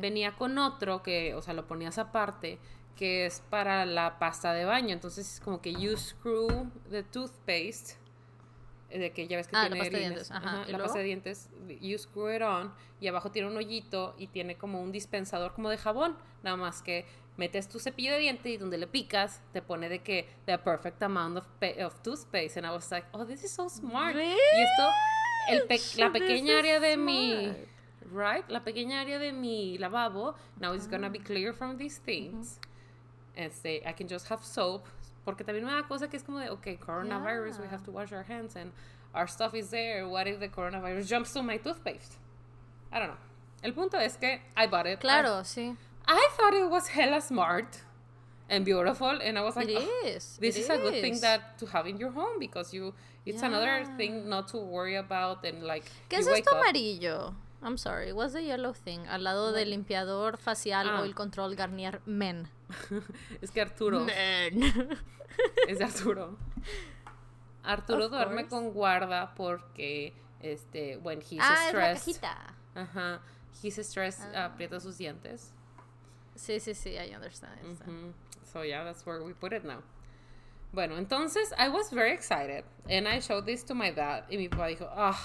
venía con otro que, o sea, lo ponías aparte, que es para la pasta de baño. Entonces es como que you screw the toothpaste, de que ya ves que Ah, la tiene pasta de dientes, ajá, ¿y la luego? pasta de dientes, you screw it on, y abajo tiene un hoyito y tiene como un dispensador como de jabón, nada más que metes tu cepillo de diente y donde le picas te pone de que the perfect amount of, of toothpaste and I was like, oh, this is so smart. Y esto, el pe- la pequeña área de mi smart. right? La pequeña área de mi lavabo, now it's gonna be clear from these things. Este, I can just have soap. Porque también me da cosa que es como de, okay, coronavirus, we Yeah. have to wash our hands and our stuff is there. What if the coronavirus jumps to my toothpaste? I don't know. El punto es que I bought it. Claro, sí. I, I thought it was hella smart and beautiful, and I was like, It "Oh, is. this it is a good thing that to have in your home because you it's another Yeah. thing not to worry about and like ¿Qué es esto up- amarillo? I'm sorry, what's the yellow thing? Al lado del limpiador facial Ah. o el control Garnier Men. es que Arturo Men. es de Arturo. Arturo Of duerme course. con guarda porque este when he's ah, es la stressed, cajita. ajá, he's stressed Ah. aprieta sus dientes. Sí, sí, sí, I understand. Ujú. So yeah, that's where we put it now. Bueno, entonces I was very excited and I showed this to my dad y mi papá dijo, ah,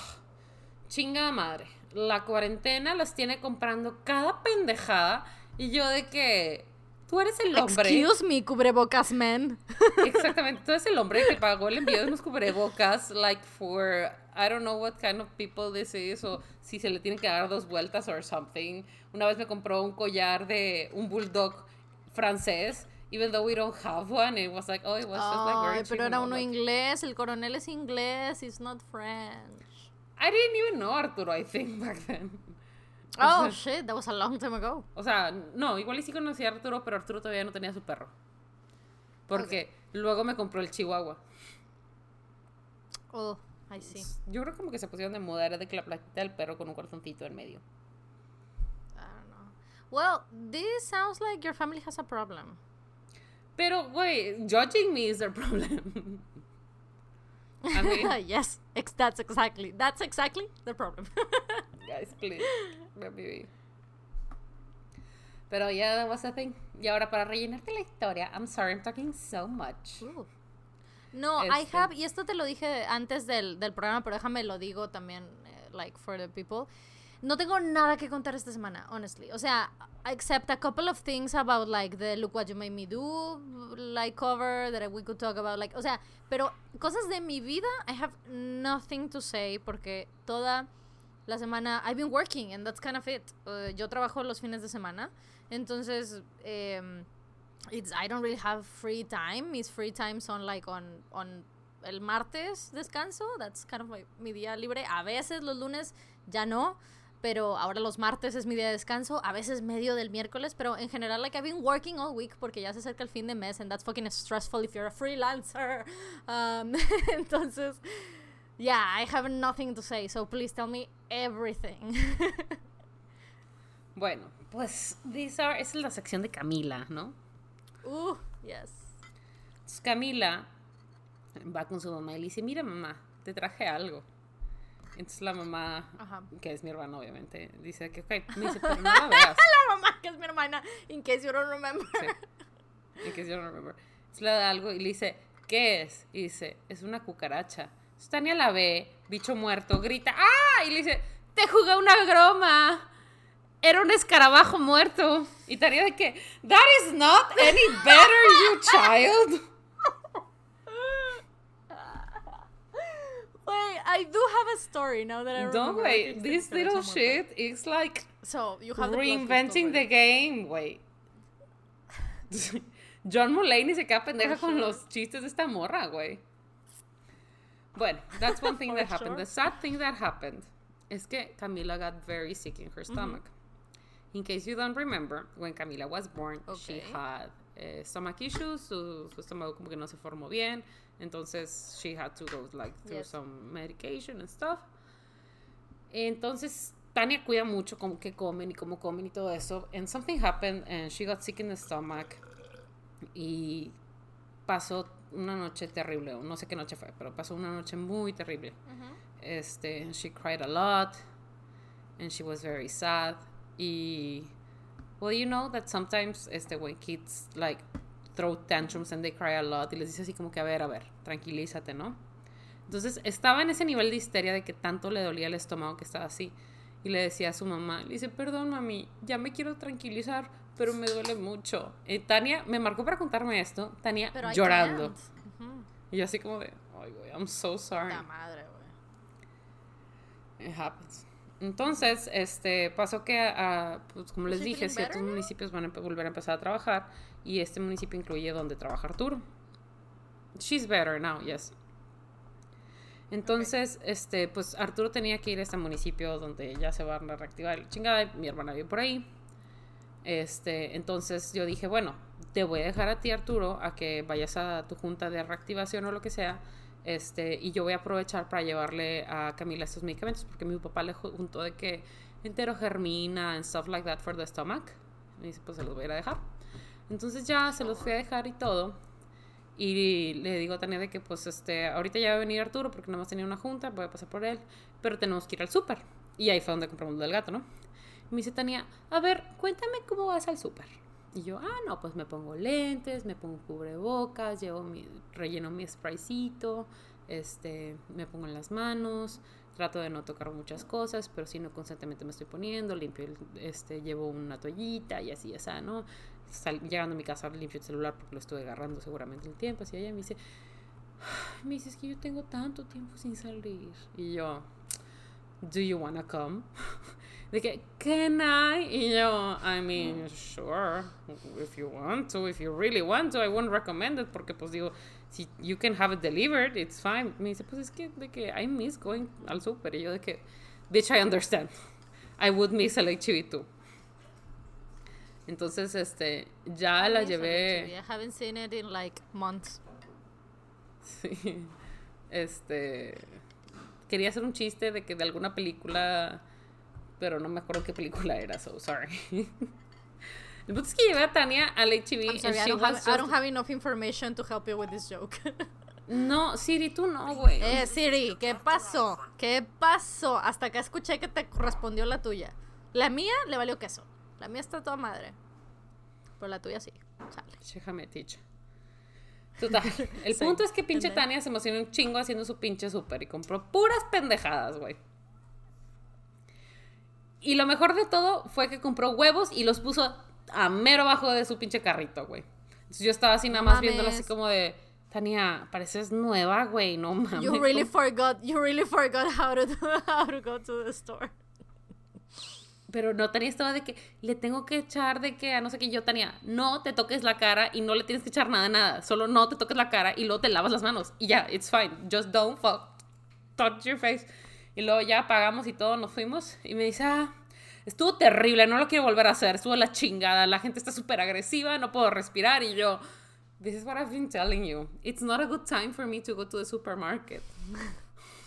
chinga madre, la cuarentena las tiene comprando cada pendejada y yo de que tú eres el hombre. Excuse me, cubrebocas men. Exactamente, tú eres el hombre que pagó el envío de unos cubrebocas like for I don't know what kind of people this is o si se le tienen que dar dos vueltas or something. Una vez me compró un collar de un bulldog francés even though we don't have one it was like oh it was just like very Ay, pero era uno like- inglés, el coronel es inglés, it's not French. I didn't even know Arturo I think back then Oh shit, that was a long time ago. o sea no igual y sí conocía a Arturo pero Arturo todavía no tenía su perro porque luego me compró el chihuahua Oh, I see. yo creo como que se pusieron de moda era de que la platita del perro con un corazoncito en medio I don't know. Well, this sounds like your family has a problem. Pero, güey, judging me is their problem. Mean, yes, ex- that's exactly that's exactly the problem. guys, please, let me be. Pero yeah, that was a thing. Y ahora para rellenarte la historia, I'm sorry, I'm talking so much. Ooh. No, I Este. have, y esto te lo dije antes del, del programa, pero déjame lo digo también, eh, like, for the people. No tengo nada que contar esta semana, honestly. O sea, except a couple of things about, like, the Look What You Made Me Do, like, cover that we could talk about, like, o sea, pero cosas de mi vida, I have nothing to say porque toda la semana I've been working and that's kind of it. Uh, yo trabajo los fines de semana, entonces em, it's I don't really have free time. Mis free times son like on on el martes descanso. That's kind of like mi día libre. A veces los lunes ya no, pero ahora los martes es mi día de descanso. A veces medio del miércoles, pero en general like I've been working all week porque ya se acerca el fin de mes and that's fucking stressful if you're a freelancer. Um, entonces, yeah, I have nothing to say. So please tell me everything. Bueno, pues, these are, esa es la sección de Camila, ¿no? Ooh, yes. Entonces, Camila va con su mamá y le dice, mira mamá, te traje algo. Entonces la mamá, Ajá. que es mi hermana obviamente, dice que ok, me dice, pero no la veas. La mamá que es mi hermana, in case you don't remember. Sí. In case you don't remember. Entonces le da algo y le dice, ¿qué es? Y dice, es una cucaracha. Entonces Tania la ve, bicho muerto, grita, ¡ah! Y le dice, te jugué una broma. Era un escarabajo muerto. Y Tania de que, that is not any better, you child. I do have a story now that I remember. Don't wait, this little shit is like So, you have the reinventing the already. game, wait. John Mulaney se queda pendeja con los chistes de esta morra, güey. Bueno, that's one thing that happened. sure. The sad thing that happened is que Camila got very sick in her stomach. In case you don't remember, when Camila was born, she had eh, stomach issues, su, su estómago como que no se formó bien, entonces she had to go like through some medication and stuff. Entonces, Tania cuida mucho como que comen y cómo comen y todo eso. And something happened and she got sick in the stomach. Y pasó una noche terrible, no sé qué noche fue, pero pasó una noche muy terrible. Ujú. Este, she cried a lot and she was very sad. Y well, you know that sometimes este when kids like throw tantrums and they cry a lot y les dice así como que a ver, a ver, tranquilízate, ¿no? Entonces estaba en ese nivel de histeria de que tanto le dolía el estómago que estaba así. Y le decía a su mamá, le dice, perdón mami, ya me quiero tranquilizar, pero me duele mucho. Y Tania me marcó para contarme esto, Tania Pero llorando. Y yo así como de, ay güey, I'm so sorry. La madre, güey. It happens. Entonces, este, pasó que, a, pues, como les dije, ciertos better municipios van a volver a empezar a trabajar y este municipio incluye donde trabaja Arturo. She's better now, yes. Entonces, este, pues Arturo tenía que ir a este municipio donde ya se va a reactivar el chingada. y Mi hermana vive por ahí. Este, entonces yo dije, bueno, te voy a dejar a ti, Arturo, a que vayas a tu junta de reactivación o lo que sea. Este, y yo voy a aprovechar para llevarle a Camila estos medicamentos porque mi papá le ju- juntó de que entero germina and stuff like that for the stomach. Y dice, pues se los voy a ir a dejar. Entonces ya se los fui a dejar y todo. Y le digo a Tania de que pues este, ahorita ya va a venir Arturo porque nada más tenía una junta, voy a pasar por él, pero tenemos que ir al súper. Y ahí fue donde compramos lo del gato, ¿no? Y me dice Tania, a ver, cuéntame cómo vas al súper. Y yo, ah, no, pues me pongo lentes, me pongo cubrebocas, llevo mi, relleno mi spraycito, este, me pongo en las manos, trato de no tocar muchas cosas, pero si no constantemente me estoy poniendo, limpio, este, llevo una toallita y así, ya ¿no? Sal- llegando a mi casa limpio el celular porque lo estuve agarrando seguramente el tiempo, así ella me dice, "Ay", me dice, es que yo tengo tanto tiempo sin salir. Y yo, do you wanna come? De que, can I? Y yo, I mean, sure, if you want to, if you really want to, I wouldn't recommend it, porque pues digo, si you can have it delivered, it's fine. Me dice, pues es que, de que I miss going al super. Y yo de que, bitch, I understand. I would miss el HB too. Entonces, este, ya la llevé. I haven't seen it in like months. Sí. Este. Quería hacer un chiste de que de alguna película. Pero no me acuerdo qué película era, so sorry. El punto es que llevé a Tania al HB. Sorry, I don't, have, I just- don't have enough information to help you with this joke. No, Siri, tú no, güey. eh, Siri, ¿qué pasó? ¿Qué pasó? Hasta acá escuché que te correspondió la tuya. La mía le valió queso. La mía está toda madre. Pero la tuya sí. Sale. Déjame, ticha. Total. El Sí, punto es que pinche ¿entendés? Tania se emocionó un chingo haciendo su pinche súper y compró puras pendejadas, güey. Y lo mejor de todo fue que compró huevos y los puso a mero abajo de su pinche carrito, güey. Entonces yo estaba así nada más viéndola así como de, Tania, pareces nueva, güey, no mames. You really ¿cómo?". forgot. You really forgot how to how to go to the store. Pero no, Tania estaba de que le tengo que echar de que a no sé qué. Yo, Tania, no te toques la cara y no le tienes que echar nada, nada. Solo no te toques la cara y luego te lavas las manos. Y ya, it's fine. Just don't fuck, touch your face. Y luego ya pagamos y todo, nos fuimos. Y me dice, ah, estuvo terrible, no lo quiero volver a hacer. Estuvo la chingada. La gente está súper agresiva, no puedo respirar. Y yo, this is what I've been telling you. It's not a good time for me to go to the supermarket.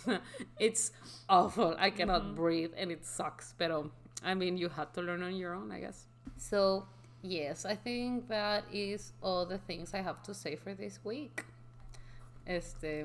it's awful. I cannot breathe and it sucks. Pero, I mean, you had to learn on your own, I guess. So, yes, I think that is all the things I have to say for this week. Este,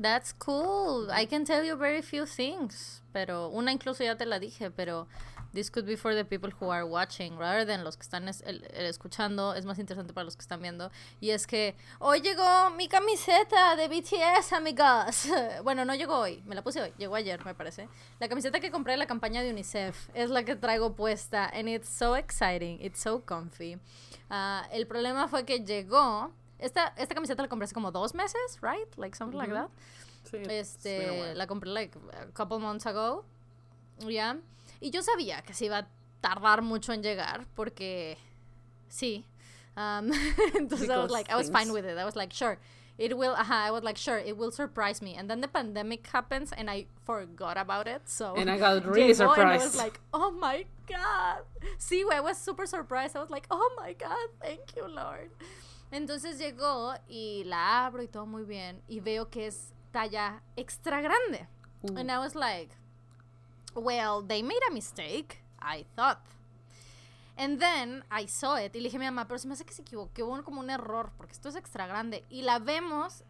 That's cool. I can tell you very few things. Pero una incluso ya te la dije, pero this could be for the people who are watching rather than los que están escuchando. Es más interesante para los que están viendo. Y es que hoy llegó mi camiseta de BTS, amigos. Bueno, no llegó hoy. Me la puse hoy. Llegó ayer, me parece. La camiseta que compré en la campaña de UNICEF es la que traigo puesta. And it's so exciting. It's so comfy. Ah, el problema fue que llegó. Esta, esta camiseta la compré hace como dos meses, right? Like something like that. sí, Este, la compré like a couple months ago. Ya. Y yo sabía que se iba a tardar mucho en llegar porque sí. Um, entonces I was Because like, I was fine with it. I was like, sure. It will, uh I was like, sure, it will surprise me. And then the pandemic happens and I forgot about it. So And I got really llegó And I was surprised. like, oh my God. Sí, I was super surprised. I was like, oh my God, thank you, Lord. Entonces llegó y la abro y todo muy bien. Y veo que es talla extra grande. Uh. And I was like, well, they made a mistake, I thought. And then I saw it y le dije a mi mamá, pero se me hace que se equivoqué, hubo como un error, porque esto es extra grande. Y la vemos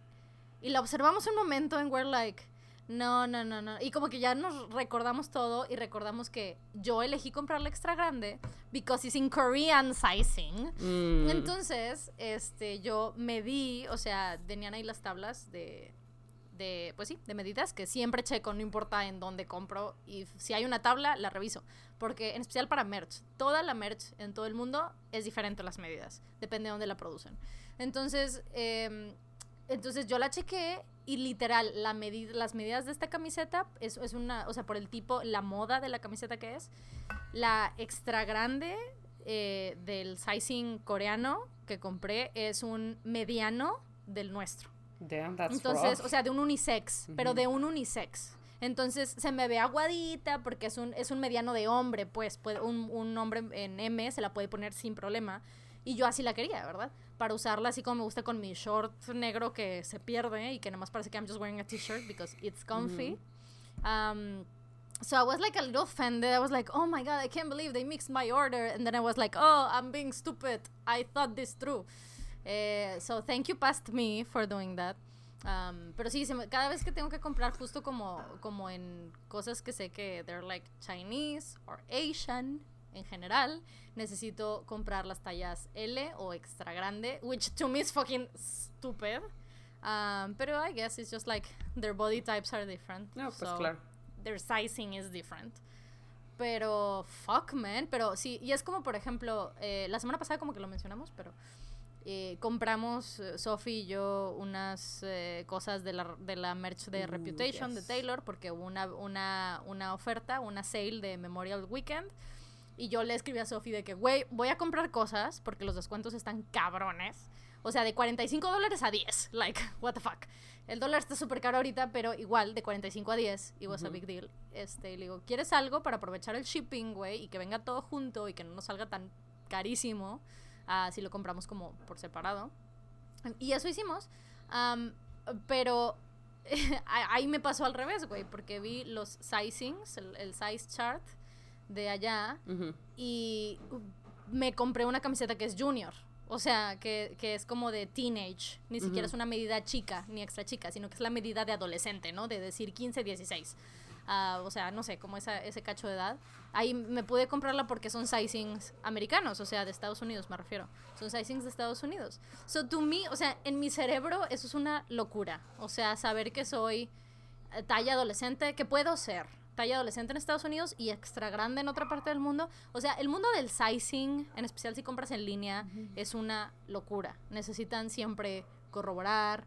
y la observamos un momento and we're like, no, no, no, no. Y como que ya nos recordamos todo y recordamos que yo elegí comprar la extra grande because it's in Korean sizing. Mm. Entonces, este, yo medí, o sea, venían ahí las tablas de, de, pues sí, de medidas que siempre checo, no importa en dónde compro. Y si hay una tabla, la reviso. Porque en especial para merch, toda la merch en todo el mundo es diferente las medidas. Depende de dónde la producen. Entonces, em, entonces yo la chequé y literal, la las medidas de esta camiseta es, es una, o sea, por el tipo, la moda de la camiseta que es, la extra grande eh, del sizing coreano que compré es un mediano del nuestro. Damn, that's Entonces, rough. o sea, de un unisex, pero de un unisex. Entonces se me ve aguadita porque es un, es un mediano de hombre, pues puede- un, un hombre en M se la puede poner sin problema. Y yo así la quería, ¿verdad? Para usarla así como me gusta con mi short negro que se pierde y que nomás parece que I'm just wearing a t-shirt because it's comfy. Um, so I was like a little offended. I was like, oh my god, I can't believe they mixed my order. And then I was like, oh, I'm being stupid. I thought this through. Eh, so thank you past me for doing that. Um, pero sí, me- cada vez que tengo que comprar justo como, como en cosas que sé que they're like Chinese or Asian en general, necesito comprar las tallas L o extra grande, which to me is fucking stupid. Um, pero I guess it's just like their body types are different. No, pues so claro. their sizing is different. Pero, fuck, man. Pero sí, y es como, por ejemplo, eh, la semana pasada como que lo mencionamos, pero eh, compramos, eh, Sophie y yo, unas eh, cosas de la, de la merch de Mm, Reputation de. Taylor, porque hubo una, una, una oferta, una sale de Memorial Weekend. Y yo le escribí a Sophie de que, güey, voy a comprar cosas porque los descuentos están cabrones. O sea, de 45 dólares a 10. Like, what the fuck. El dólar está súper caro ahorita, pero igual, de 45 a 10. It was a Ujú. big deal. Este, y le digo, ¿quieres algo para aprovechar el shipping, güey? Y que venga todo junto y que no nos salga tan carísimo. ah, si lo compramos como por separado. Y eso hicimos. Am, pero ahí me pasó al revés, güey, porque vi los sizings, el, el size chart de allá y me compré una camiseta que es junior. O sea, que, que es como de teenage. Ni siquiera es una medida chica, ni extra chica, sino que es la medida de adolescente, ¿no? De decir 15, 16. Ah, o sea, no sé, como esa, ese cacho de edad. Ahí me pude comprarla porque son sizings americanos, o sea, de Estados Unidos me refiero. Son sizings de Estados Unidos. So, to me, o sea, en mi cerebro eso es una locura. O sea, saber que soy eh, talla adolescente, que puedo ser talla adolescente en Estados Unidos y extra grande en otra parte del mundo. O sea, el mundo del sizing, en especial si compras en línea, es una locura. Necesitan siempre corroborar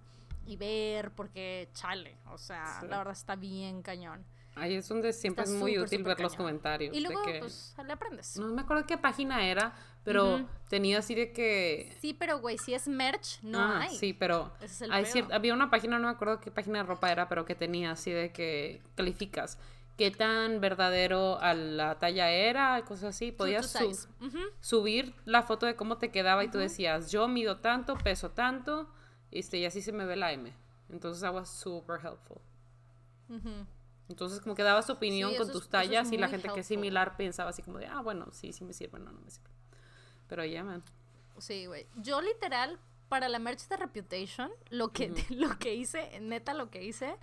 y ver porque chale, o sea, Sí. la verdad está bien cañón. Ahí es donde siempre Está es muy súper, útil súper ver los cañón. comentarios. Y luego, de que, pues, le aprendes. No me acuerdo qué página era, pero Ujú. tenía así de que... Sí, pero güey, si es merch, no Ah, hay. Sí, pero es hay cier- había una página, no me acuerdo qué página de ropa era, pero que tenía así de que calificas qué tan verdadero a la talla era, cosas así. Podías su- subir la foto de cómo te quedaba y tú decías, yo mido tanto, peso tanto, este, y así se me ve la M. Entonces, that was super helpful. Ujú. Entonces, como que dabas tu opinión Sí, con tus es- eso es tallas y la gente que es similar pensaba así como de, ah, bueno, sí, sí me sirve, no, no me sirve. Pero ya, man. Sí, güey. Yo literal, para la merch de Reputation, lo que, lo que hice, neta lo que hice,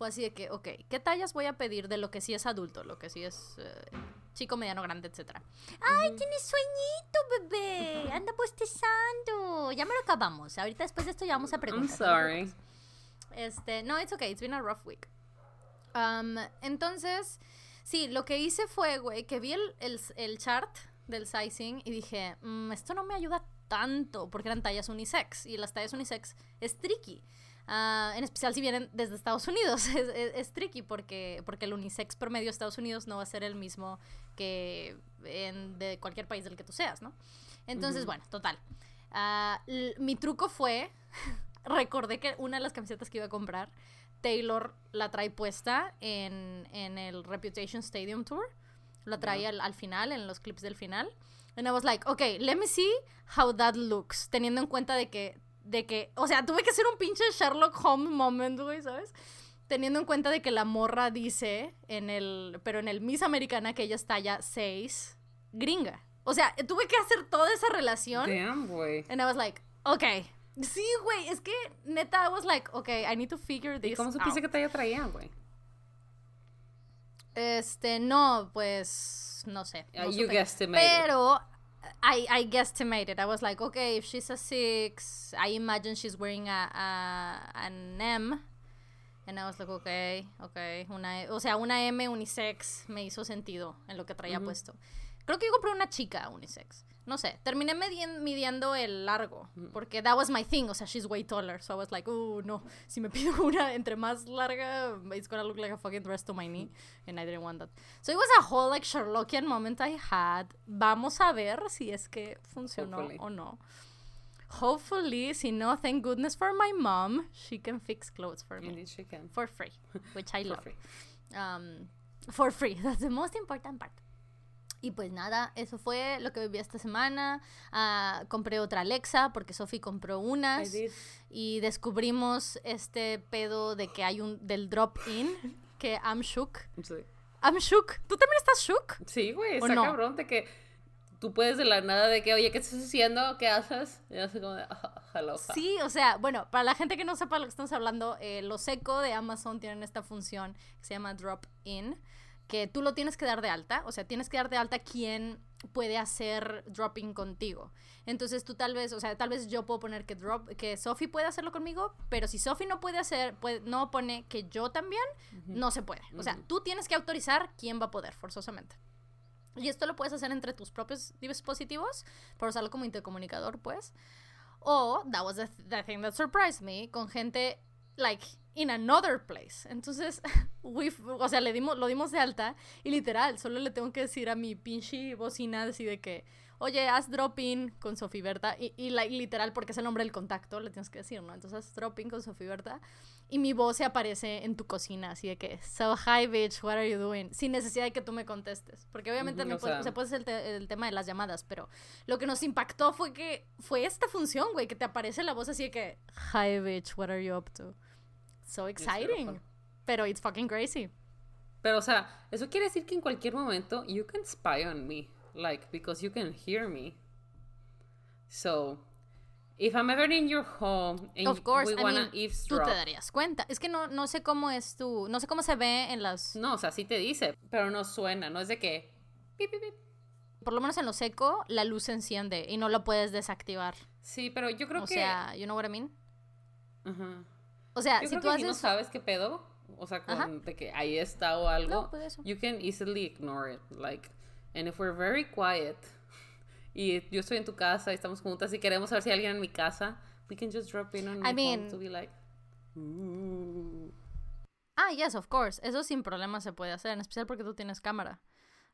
fue así de que, ok, ¿qué tallas voy a pedir de lo que sí es adulto, lo que sí es eh, chico, mediano, grande, etcétera? ¡Ay, tienes sueñito, bebé! Anda bostezando. Ya me lo acabamos. Ahorita después de esto ya vamos a I'm preguntar. sorry. Este, no, it's okay, it's been a rough week. Um, entonces, sí, lo que hice fue, güey, que vi el, el, el chart del sizing y dije, "Mm, esto no me ayuda tanto porque eran tallas unisex y las tallas unisex es tricky. Ah, en especial si vienen desde Estados Unidos, es, es- es tricky porque, porque el unisex promedio de Estados Unidos no va a ser el mismo que en, de cualquier país del que tú seas, ¿no? Entonces, Ujú. bueno, total. L- mi truco fue, recordé que una de las camisetas que iba a comprar, Taylor la trae puesta en, en el Reputation Stadium Tour. La trae al, al final, en los clips del final. And I was like, okay, let me see how that looks. Teniendo en cuenta de que, de que, o sea, tuve que hacer un pinche Sherlock Holmes moment, güey, ¿sabes? Teniendo en cuenta de que la morra dice en el, pero en el Miss Americana que ella es talla 6, gringa. O sea, tuve que hacer toda esa relación. Damn, güey. And I was like, okay. Sí, güey, es que neta, I was like, okay, I need to figure ¿Y this cómo supiste que te traía, güey? Este, no, pues, no sé. No you supe. guesstimated. Pero, I, I guestimated. I was like, okay, if she's a six, I imagine she's wearing a, a an M. And I was like, okay, okay. Una, o sea, una M unisex me hizo sentido en lo que traía puesto. Creo que yo compré una chica unisex. No sé, terminé midiendo el largo, porque that was my thing, o sea, she's way taller, so I was like, oh, no, si me pido una entre más larga, it's gonna look like a fucking dress to my knee, and I didn't want that. So it was a whole, like, Sherlockian moment I had. Vamos a ver si es que funcionó o no. Hopefully, si no, thank goodness for my mom, she can fix clothes for me. Indeed she can. For free, which I For love. free. Um, for free, that's the most important part. Y pues nada, eso fue lo que viví esta semana. Ah, compré otra Alexa porque Sophie compró unas y descubrimos este pedo de que hay un del drop in que I'm shook. Sí. I'm shook. ¿Tú también estás shook? Sí, güey, ¿O está no? cabrón de que tú puedes de la nada de que, oye, ¿qué estás haciendo? ¿Qué haces? Y así como de, "Ah, hello. ja". Sí, o sea, bueno, para la gente que no sepa lo que estamos hablando, eh, los eco de Amazon tienen esta función que se llama drop in, que tú lo tienes que dar de alta, o sea, tienes que dar de alta quién puede hacer dropping contigo. Entonces tú tal vez, o sea, tal vez yo puedo poner que drop, que Sophie puede hacerlo conmigo, pero si Sophie no puede hacer, puede- no pone que yo también, no se puede. O sea, tú tienes que autorizar quién va a poder, forzosamente. Y esto lo puedes hacer entre tus propios dispositivos, para usarlo como intercomunicador, pues. O, that was the, the thing that surprised me, con gente, like, in another place. Entonces, we, o sea, le dimos, lo dimos de alta y literal, solo le tengo que decir a mi pinche bocina así de que, oye, haz drop in con Sofía Berta. Y, y like, literal, porque es el nombre del contacto, le tienes que decir, ¿no? Entonces, haz drop in con Sofía Berta. Y mi voz se aparece en tu cocina, así de que, so hi bitch, what are you doing? Sin necesidad de que tú me contestes. Porque obviamente Ujú, me o sea- o sea, puede ser el, te- el tema de las llamadas, pero lo que nos impactó fue que fue esta función, güey, que te aparece la voz así de que, hi bitch, what are you up to? So exciting. Pero it's fucking crazy. Pero, o sea, eso quiere decir que en cualquier momento you can spy on me. Like, because you can hear me. So, if I'm ever in your home and Of course, we I wanna mean, tú te darías cuenta. Es que no, no sé cómo es tu, no sé cómo se ve en las, No, o sea, sí te dice, pero no suena, no es de que. pip, pip, pip. por lo menos en los eco, la luz se enciende y no lo puedes desactivar. Sí, pero yo creo o que. sea, you know what I mean? Ajá. O sea, Yo si creo tú que si no haces, sabes qué pedo, o sea, Ajá. con, de que ahí está o algo, No, pues eso. you can easily ignore it. Like, and if we're very quiet, y yo estoy en tu casa y estamos juntas y queremos saber si hay alguien en mi casa, we can just drop in on I my phone mean- to be like, "Ooh". Ah, yes, of course. Eso sin problema se puede hacer, en especial porque tú tienes cámara.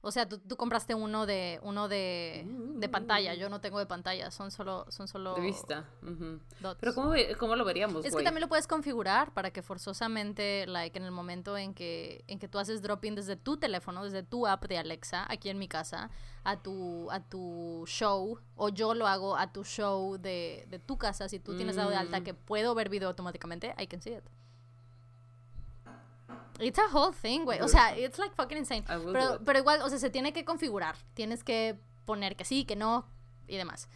O sea, tú, tú compraste uno de uno de, de pantalla. Yo no tengo de pantalla, son solo son solo de vista. Pero ¿cómo, cómo lo veríamos, Es que también lo puedes configurar para que forzosamente, like, en el momento en que, en que tú haces drop-in desde tu teléfono, desde tu app de Alexa, aquí en mi casa, a tu, a tu show, o yo lo hago a tu show de, de tu casa, si tú tienes dado de alta Mm. que puedo ver video automáticamente, I can see it. It's a whole thing, güey. O sea, it's like fucking insane. Pero, pero igual, o sea, se tiene que configurar. Tienes que poner que sí, que no y demás.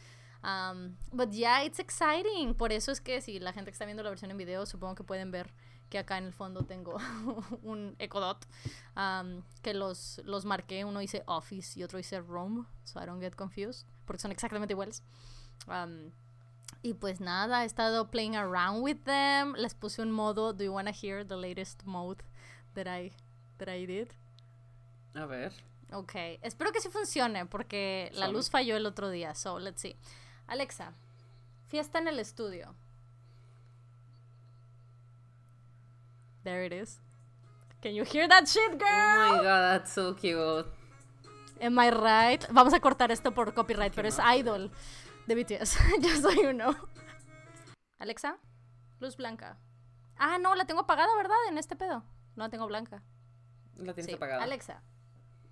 Um, but yeah, it's exciting. Por eso es que si la gente que está viendo la versión en video, supongo que pueden ver que acá en el fondo tengo un Echo Dot um, que los, los marqué. Uno dice Office y otro dice Roam, so I don't get confused, porque son exactamente iguales. Um, y pues nada, he estado playing around with them. Les puse un modo. Do you wanna hear the latest mode that I that I did? A ver. Ok, espero que sí funcione porque la luz falló el otro día. So, let's see. Alexa, fiesta en el estudio. There it is. Can you hear that shit, Oh girl? my god, that's so cute. Am I right? Vamos a cortar esto por copyright, pero es. Idol de BTS. Just so you know. Alexa, luz blanca. Ah, no, la tengo apagada, ¿verdad? En este pedo. No la tengo blanca. La tienes Sí. apagada. Alexa,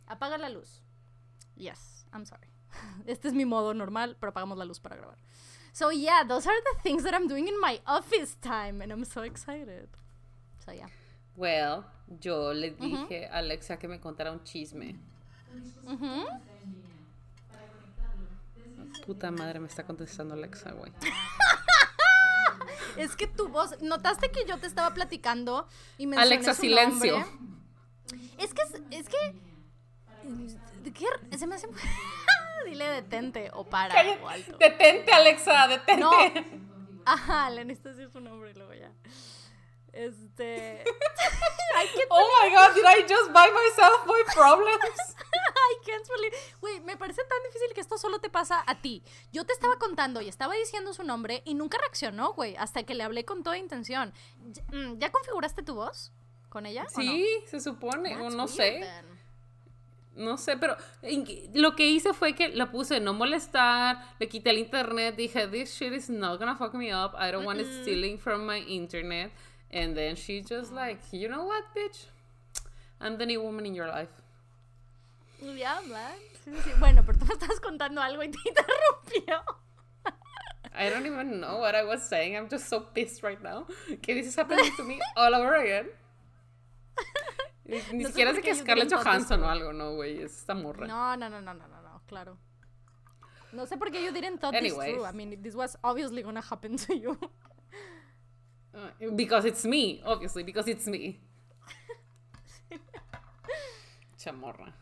apaga la luz. Yes, I'm sorry. Este es mi modo normal, pero apagamos la luz para grabar. So yeah, those are the things that I'm doing in my office time, and I'm so excited. So yeah. Well, yo le dije a Alexa que me contara un chisme. Puta madre, me está contestando Alexa, güey. Es que tu voz, notaste que yo te estaba platicando y mencioné Alexa, su silencio. nombre? Es que es, que ¿qué? se me hace dile detente o para o alto. Detente, Alexa, detente. No. Ajá, le necesito decir su nombre y luego ya. Este. oh my god, did I just buy myself my problems? I can't believe. Güey, me parece tan difícil que esto solo te pasa a ti. Yo te estaba contando y estaba diciendo su nombre y nunca reaccionó, güey, hasta que le hablé con toda intención. Mm, ¿Ya configuraste tu voz con ella? Sí, se supone, o no sé. No sé, pero lo que hice fue que la puse no molestar, le quité el internet, dije, this shit is not gonna fuck me up, I don't want it stealing from my internet. And then she just like, you know what, bitch? I'm the new woman in your life. Yeah, man. Bueno, pero tú me estás contando algo y te interrumpió. I don't even know what I was saying. I'm just so pissed right now. Que this is happening to me all over again. Ni no siquiera sé que Scarlett Johansson o algo, no, güey. Es esta morra. No, no, no, no, no, no, no, claro. No sé por qué you didn't thought Anyways. this through. I mean, this was obviously gonna happen to you. Uh, because it's me, obviously, because it's me. Chamorra.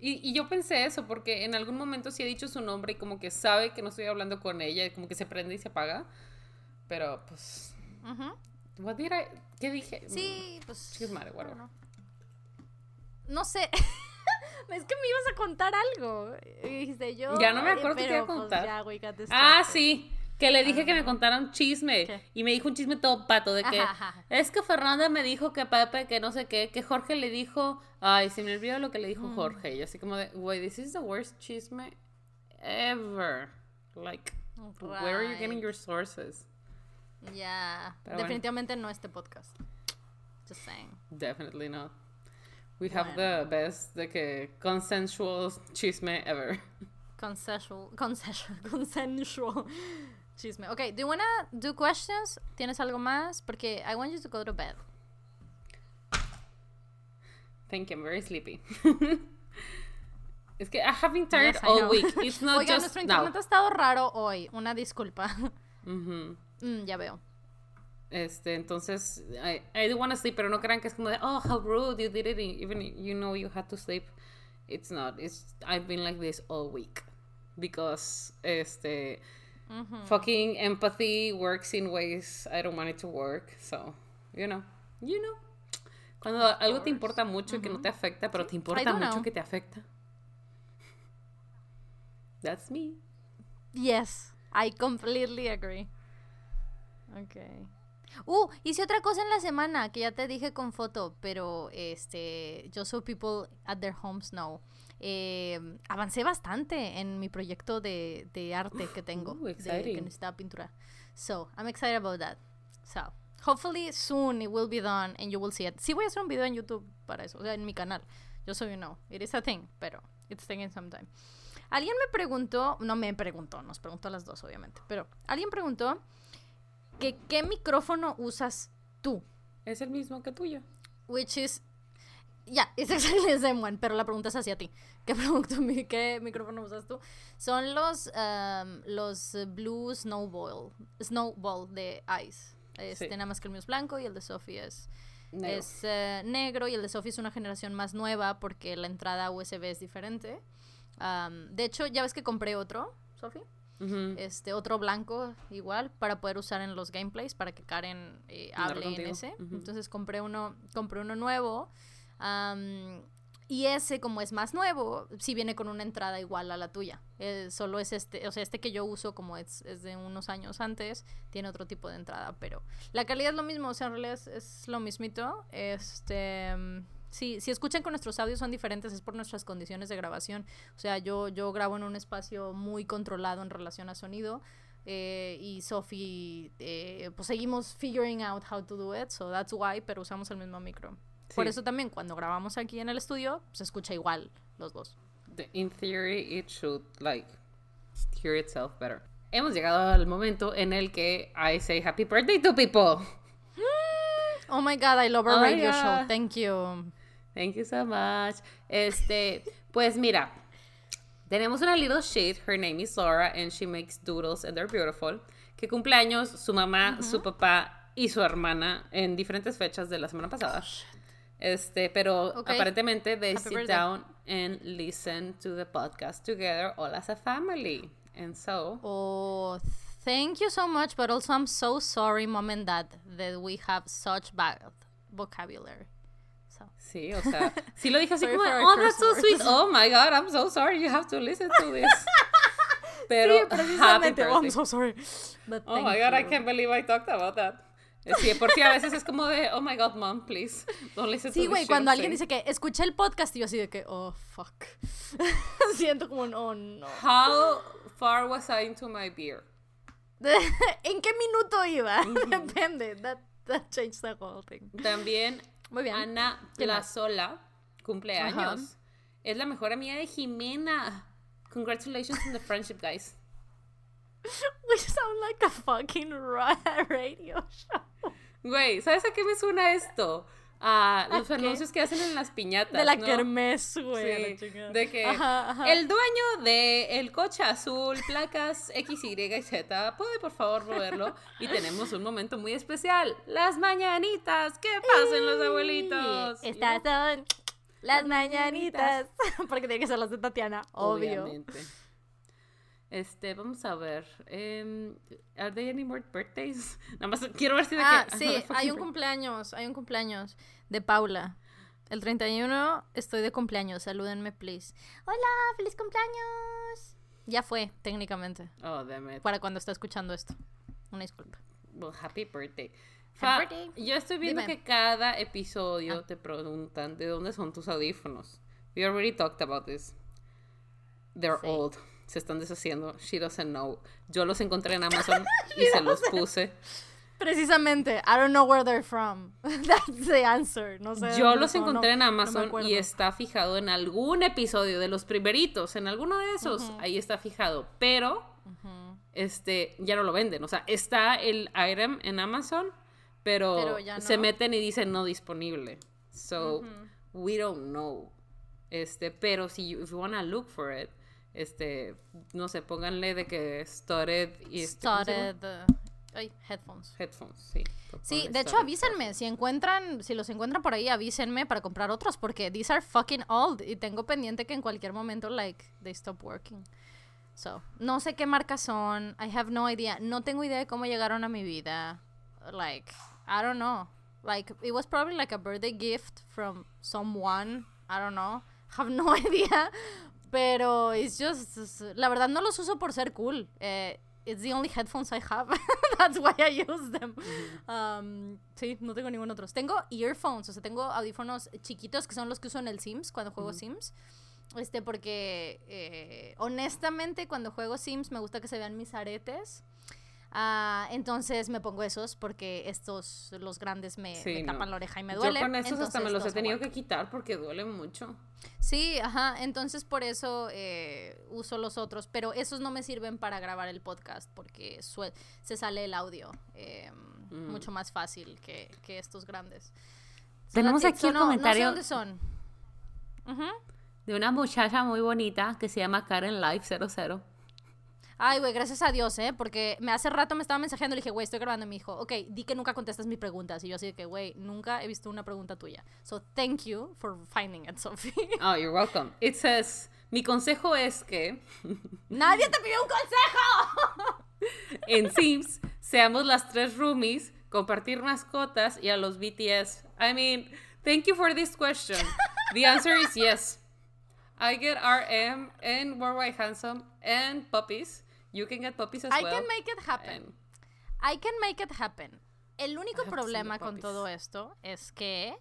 Y, y, yo pensé eso porque en algún momento sí he dicho su nombre y como que sabe que no estoy hablando con ella y como que se prende y se apaga. Pero pues... What did I... ¿Qué dije? Sí, pues... bueno. No sé. es que me ibas a contar algo. Y dijiste yo... Ya no me acuerdo qué te iba a pues, contar. ah, sí. Que le dije que me contara un chisme. Y me dijo un chisme todo pato de que es que Fernanda me dijo que Pepe, que no sé qué, que Jorge le dijo, ay, se me olvidó lo que le dijo mm. Jorge. Y así como de, güey, this is the worst chisme ever. Like, where are you getting your sources? Ya, definitivamente no este podcast. Just saying. Definitely not. We have the best de que consensual chisme ever. Consensual, consensual, consensual chisme. Ok, do you wanna do questions? ¿Tienes algo más? Porque I want you to go to bed. Thank you, I'm very sleepy. es que I have been tired all week. It's not Oiga, just nuestro internet ha estado raro hoy. Una disculpa. mm, ya veo. Este, entonces, I, I do want to sleep, pero no crean que es como de, oh, how rude, you did it, even you know you had to sleep. It's not. It's I've been like this all week because este mm-hmm. fucking empathy works in ways I don't want it to work. So, you know, you know. Cuando of algo te importa mucho y que no te afecta, pero te importa mucho know. que te afecta. That's me. Yes, I completely agree. Okay. Uh, hice otra cosa en la semana que ya te dije con foto, pero este, yo so people at their homes know. Eh, avancé bastante en mi proyecto de, de arte que tengo, uh, de, que necesitaba pintura. So, I'm excited about that. So, hopefully soon it will be done and you will see it. Sí voy a hacer un video en YouTube para eso, o sea, en mi canal. Yo soy you know, it is a thing, pero it's taking some time. Alguien me preguntó, no me preguntó, nos preguntó a las dos obviamente, pero alguien preguntó que qué micrófono usas tú. Es el mismo que tuyo. Which is ya, es exactly the same one, pero la pregunta es hacia ti. ¿Qué, ¿Qué micrófono usas tú? Son los, um, los Blue Snowball, Snowball de Ice. Este, Nada más que el mío es blanco y el de Sophie es negro. es eh, negro y el de Sophie es una generación más nueva porque la entrada USB es diferente. Um, de hecho, ya ves que compré otro, Sophie este otro blanco igual para poder usar en los gameplays para que Karen eh, hable en ese entonces compré uno compré uno nuevo y ese como es más nuevo sí viene con una entrada igual a la tuya eh, solo es este o sea este que yo uso como es, de unos años antes tiene otro tipo de entrada pero la calidad es lo mismo o sea en realidad es, lo mismito este si, si escuchan que nuestros audios son diferentes es por nuestras condiciones de grabación. O sea, yo, yo grabo en un espacio muy controlado en relación a sonido. Eh, y Sophie, eh, pues seguimos figuring out how to do it, so that's why, pero usamos el mismo micro. Por eso también cuando grabamos aquí en el estudio, se escucha igual los dos. in theory, it should like hear itself better. Hemos llegado al momento en el que I say happy birthday to people. Oh my god, I love our oh radio show. Thank you. Thank you so much. Este, pues mira, tenemos una little shade. Her name is Laura and she makes doodles and they're beautiful. Que cumpleaños su mamá, su papá y su hermana en diferentes fechas de la semana pasada. Este, pero aparentemente they sit down and listen to the podcast together all as a family. And so. Oh, Thank you so much, but also I'm so sorry, mom and dad, that we have such bad vocabulary. So. Sí, o sea, sí lo dije así como, oh, that's so sweet. Oh my god, I'm so sorry you have to listen to this. Pero, sí, happy precisamente. Oh, I'm so sorry. But Oh my god, I can't believe I talked about that. Sí, por si a veces es como de, oh my god, mom, please, don't listen Sí, to güey, cuando alguien saying." dice que escuché el podcast y yo así de que, oh, fuck. Siento como, un, oh, no. How far was I into my beer? ¿En qué minuto iba? Depende. That, that changed the whole thing. También Muy bien. Ana. Plazola, cumpleaños. Es la mejor amiga de Jimena. Congratulations on the friendship, guys. We sound like a fucking ra- radio show. Güey, ¿sabes a qué me suena esto? A ¿A los anuncios que hacen en las piñatas. De la ¿no? kermés, güey. Sí, de que Ajá, ajá. el dueño de el coche azul, placas X, Y y Z, puede por favor moverlo. Y tenemos un momento muy especial, las mañanitas. ¿Qué pasen los abuelitos? Estas son las mañanitas. Porque tiene que ser las de Tatiana, obvio. Obviamente. Este, vamos a ver. em, ¿Are there any more birthdays? Nada más quiero ver si de Ah, que. sí, hay un cumpleaños, hay un cumpleaños de Paula. El 31 estoy de cumpleaños, salúdenme, please. Hola, feliz cumpleaños. Ya fue, técnicamente, Oh, damn it. para cuando está escuchando esto. Una disculpa. Well, happy birthday. Happy Fa, birthday. Yo estoy viendo Dime. que cada episodio Ah. te preguntan de dónde son tus audífonos. We already talked about this. They're Sí. old. Se están deshaciendo. She doesn't know. Yo los encontré en Amazon y se los puse. Precisamente, I don't know where they're from. That's the answer. No sé. Yo los no- encontré en Amazon y está fijado en algún episodio de los primeritos, en alguno de esos, ahí está fijado, pero este ya no lo venden, o sea, está el item en Amazon, pero, se meten y dicen no disponible. So, we don't know. Este, pero si you, if you wanna look for it, este, no sé, pónganle de que started y este. Started. uh, ay, headphones. headphones, sí. Sí, de hecho avísenme, si encuentran, si los encuentran por ahí, avísenme para comprar otros, porque these are fucking old y tengo pendiente que en cualquier momento, like, they stop working. So, no sé qué marcas son, I have no idea, no tengo idea de cómo llegaron a mi vida, like, I don't know, like, it was probably like a birthday gift from someone, I don't know, have no idea, pero it's just, la verdad no los uso por ser cool, eh, it's the only headphones I have, that's why I use them. Um, sí, no tengo ningún otro. Tengo earphones, o sea, tengo audífonos chiquitos que son los que uso en el Sims cuando juego Sims. Este, porque eh, honestamente cuando juego Sims me gusta que se vean mis aretes. Ah, entonces me pongo esos porque estos, los grandes, me, Sí, me no. tapan la oreja y me Yo duele. con esos hasta me entonces los he tenido aguanto. que quitar porque duele mucho. Sí, ajá, entonces por eso eh, uso los otros, pero esos no me sirven para grabar el podcast porque sue- se sale el audio eh, Mm. mucho más fácil que, que estos grandes. Tenemos aquí el So, no- comentario- No sé dónde son. Ujú. De una muchacha muy bonita que se llama Karen Life 00. Ay, güey, gracias a Dios, ¿eh? Porque me hace rato me estaba mensajeando y le dije, güey, estoy grabando. Y me dijo, ok, di que nunca contestas mis preguntas. Y yo así de que, güey, nunca he visto una pregunta tuya. So, thank you for finding it, Sophie. Oh, you're welcome. It says, mi consejo es que ¡Nadie te pidió un consejo! en Sims seamos las tres roomies, compartir mascotas y a los BTS. I mean, thank you for this question. The answer is yes. I get RM and Worldwide Handsome and puppies. You can get puppies as I well. can make it happen. And- I can make it happen. El único I problema the con todo esto es que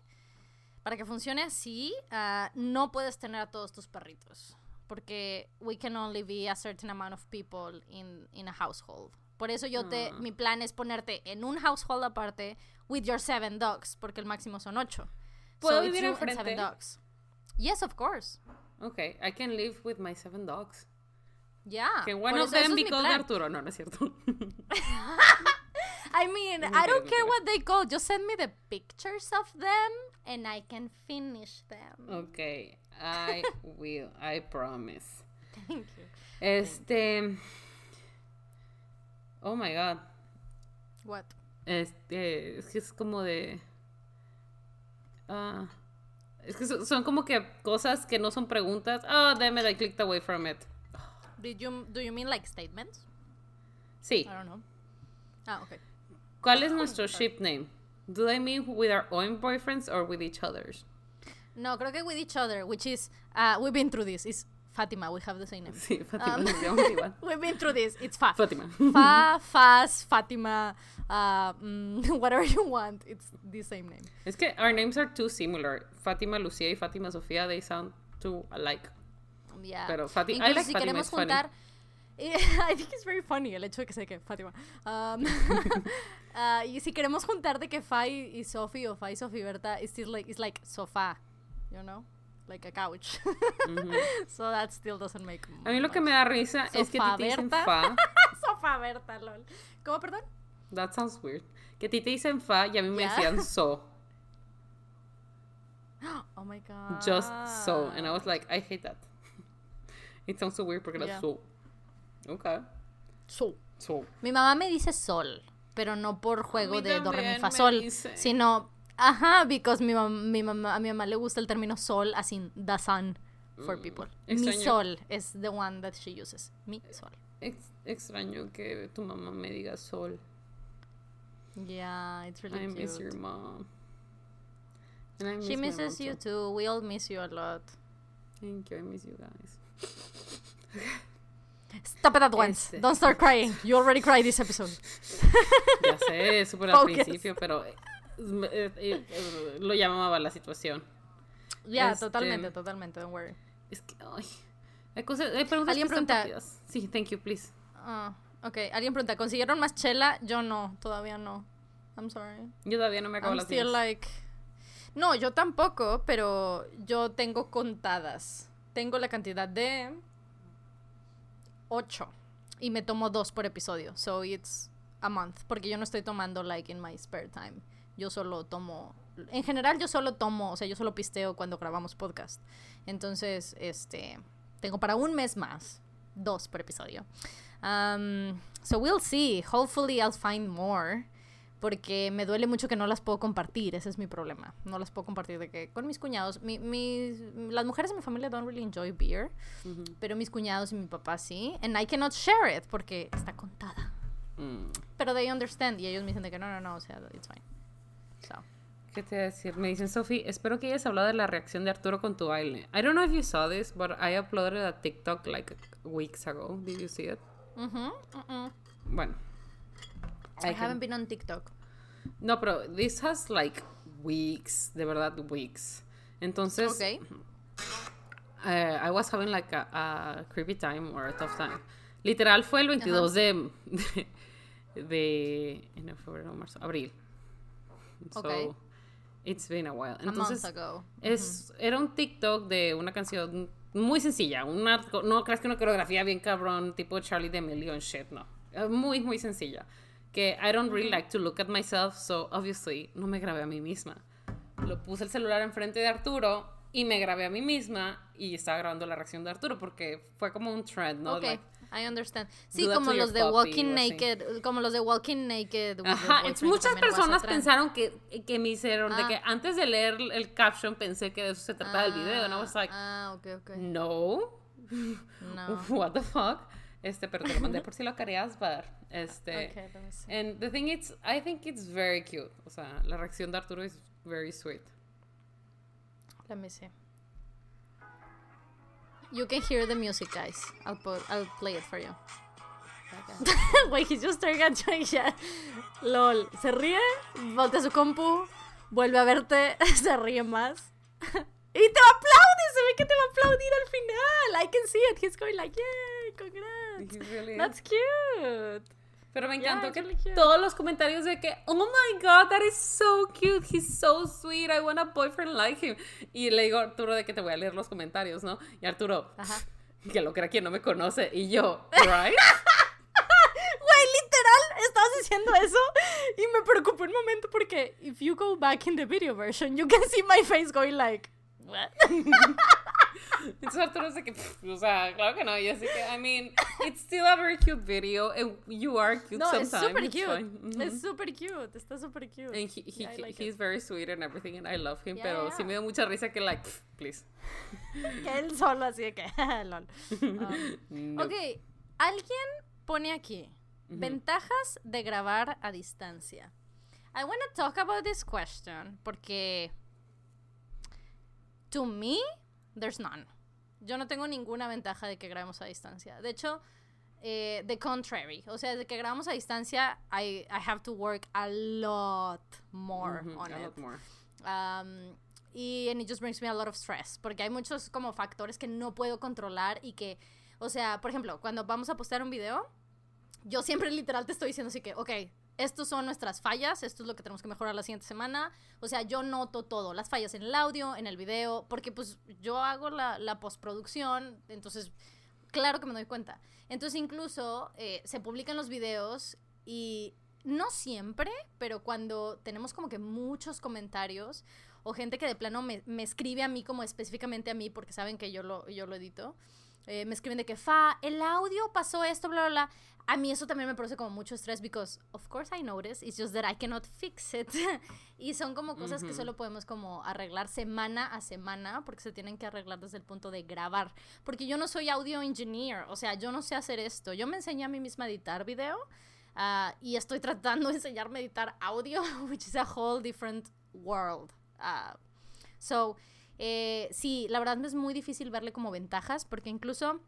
para que funcione así, ah, no puedes tener a todos tus perritos. Porque we can only be a certain amount of people in, in a household. Por eso yo te, Ah. mi plan es ponerte en un household aparte with your seven dogs, porque el máximo son ocho. ¿Puedo it's vivir enfrente? seven dogs. Yes, of course. Okay, I can live with my seven dogs. Yeah. Ah, them es be mi. Arturo? No, no es cierto. I mean, I don't care what they call. Just send me the pictures of them and I can finish them. okay, I will. I promise. Thank you. Este. Oh my god. What? Este. Es que es como de. Ah. es que son, son como que cosas que no son preguntas. Oh, damn it, I clicked away from it. Did you do you mean like statements? Sí. I don't know. Ah, okay. ¿Cuál es nuestro ship name? Do they mean with our own boyfriends or with each other's? No, creo que with each other, which is, uh, we've been through this. It's Fatima. We have the same name. Sí, Fátima, Um, igual. We've been through this. It's Fa. Fátima. Fa, Faz, Fatima, uh, mm, whatever you want. It's the same name. Es que our names are too similar. Fátima Lucía y Fátima Sofía, they sound too alike. Yeah. Pero Fati- I Incluso like si Fatima, queremos juntar. I think it's very funny el hecho de que sé que Fátima. Um, uh, y si queremos juntar de que Fa y, Sophie o Fa y Sophie Berta, it's still like, it's like sofá, you know? Like a couch. so that still doesn't make A mí lo que me da risa es que Sofá te dicen fa. Sofá Berta, lol. ¿Cómo, perdón? That sounds weird. Que a ti te dicen fa y a mí me Yeah. decían so. Oh my god. Just so. And I was like, I hate that. It sounds so weird porque era Yeah. so. Okay. So. So. Mi mamá me dice sol, pero no por juego de do, re, mi, fa, sol, dice. sino, ajá, because mi, mam- mi mamá, a mi mamá le gusta el término sol, as in the sun for people. Mi Mm, sol is the one that she uses. Mi sol. Ex- extraño que tu mamá me diga sol. Yeah, it's really I cute. miss your mom. And I miss She misses mom you too. We all miss you a lot. Thank you, I miss you guys. Stop it at once. Este. Don't start crying. You already cried this episode. Ya sé, súper al principio, pero eh, eh, eh, lo llamaba la situación. Yeah, Este- totalmente, totalmente. Don't worry. Es que, ay, hay cosas, hay preguntas Alguien que pregunta-. Sí, thank you, please. Ah, ok, alguien pregunta, ¿consiguieron más chela? Yo no, todavía no. I'm sorry. Yo todavía no me acabo I'm las still like... No, yo tampoco, pero yo tengo contadas. Tengo la cantidad de... 8. Y me tomo dos por episodio. So it's a month. Porque yo no estoy tomando like in my spare time. Yo solo tomo... En general yo solo tomo, o sea, yo solo pisteo cuando grabamos podcast. Entonces, este... Tengo para un mes más. Dos por episodio. Um, so we'll see. Hopefully I'll find more porque me duele mucho que no las puedo compartir, ese es mi problema. No las puedo compartir de que con mis cuñados, mi, mis- las mujeres de mi familia don't really enjoy beer, Ujú. pero mis cuñados y mi papá sí, and I cannot share it porque está contada. Mm. Pero they understand y ellos me dicen de que no, no, no, o sea, it's fine. So, ¿Qué te voy a decir? Me dicen, Sophie, espero que hayas hablado de la reacción de Arturo con tu baile. I don't know if you saw this, but I uploaded a TikTok like weeks ago. Did you see it? mhm, mhm. Bueno. I, I can- haven't been on TikTok. No, pero this has like weeks, de verdad, weeks. Entonces, Okay. eh, I was having like a, a creepy time or a tough time. Literal fue el 22 de, de, de enero, febrero, marzo, abril. So, Okay. it's been a while. Entonces, ago. es, era un TikTok de una canción muy sencilla. Una, no creas que una coreografía bien cabrón, tipo Charlie D'Amelio and shit, no. Muy, muy sencilla. Que I don't really like to look at myself, so obviously no me grabé a mí misma. Lo puse el celular enfrente de Arturo y me grabé a mí misma y estaba grabando la reacción de Arturo porque fue como un trend, ¿no? Ok, Like, I understand. Sí, como los de Walking. Naked, como los de Walking Naked. Ajá, muchas personas pensaron que, que me hicieron, de Ah. que antes de leer el caption pensé que de eso se trataba el video, and I was like, Ah, ok, ok. no, No. what the fuck, este, pero te lo mandé por si lo querías ver, este, Okay, let me see. and the thing is, I think it's very cute, o sea, la reacción de Arturo es very sweet. Let me see. You can hear the music, guys. I'll put, I'll play it for you. Wait, he's just staring at you. Yeah. Lol. Se ríe, voltea su compu, vuelve a verte, se ríe más. Y te aplaude, se ve que te va a aplaudir al final. I can see it. He's going like, yay, congrats. He really That's cute. Pero me Yeah, encantó que cute. todos los comentarios de que, oh my god, that is so cute, he's so sweet, I want a boyfriend like him. Y le digo a Arturo de que te voy a leer los comentarios, ¿no? Y Arturo, Ajá. que lo crea quien no me conoce. Y yo, right? Güey, literal, estabas diciendo eso y me preocupó un momento porque if you go back in the video version, you can see my face going like, what? Entonces Arturo dice que, pff, o sea, claro que no. Y así que, I mean, it's still a very cute video, and you are cute No, sometimes. es super it's cute. fine. Mhm. Es super cute, está super cute. And he, he, Yeah, I like he's it. very sweet and everything, and I love him. Yeah, pero yeah. sí me dio mucha risa que, like, pff, please. Que él solo así de que, lol. Um, No. Ok, alguien pone aquí, Ventajas de grabar a distancia. I want to talk about this question porque to me there's none. Yo no tengo ninguna ventaja de que grabemos a distancia. De hecho, eh, the contrary. O sea, de que grabamos a distancia, I, I have to work a lot more on a it. lot more. Um, y and it just brings me a lot of stress. Porque hay muchos como factores que no puedo controlar y que, o sea, por ejemplo, cuando vamos a postear un video, yo siempre literal te estoy diciendo así que, ok, estos son nuestras fallas, esto es lo que tenemos que mejorar la siguiente semana. O sea, yo noto todo, las fallas en el audio, en el video, porque pues yo hago la, la postproducción, entonces claro que me doy cuenta. Entonces incluso eh, se publican los videos y no siempre, pero cuando tenemos como que muchos comentarios o gente que de plano me, escribe a mí como específicamente a mí porque saben que yo lo, yo lo edito. Eh, me escriben de que, fa, el audio pasó esto, bla, bla, bla. A mí eso también me produce como mucho estrés because, of course I notice, it's just that I cannot fix it. y son como cosas que solo podemos como arreglar semana a semana porque se tienen que arreglar desde el punto de grabar. Porque yo no soy audio engineer, o sea, yo no sé hacer esto. Yo me enseñé a mí misma a editar video uh, y estoy tratando de enseñarme a editar audio, which is a whole different world. Uh, so, eh, sí, la verdad me es muy difícil verle como ventajas porque incluso,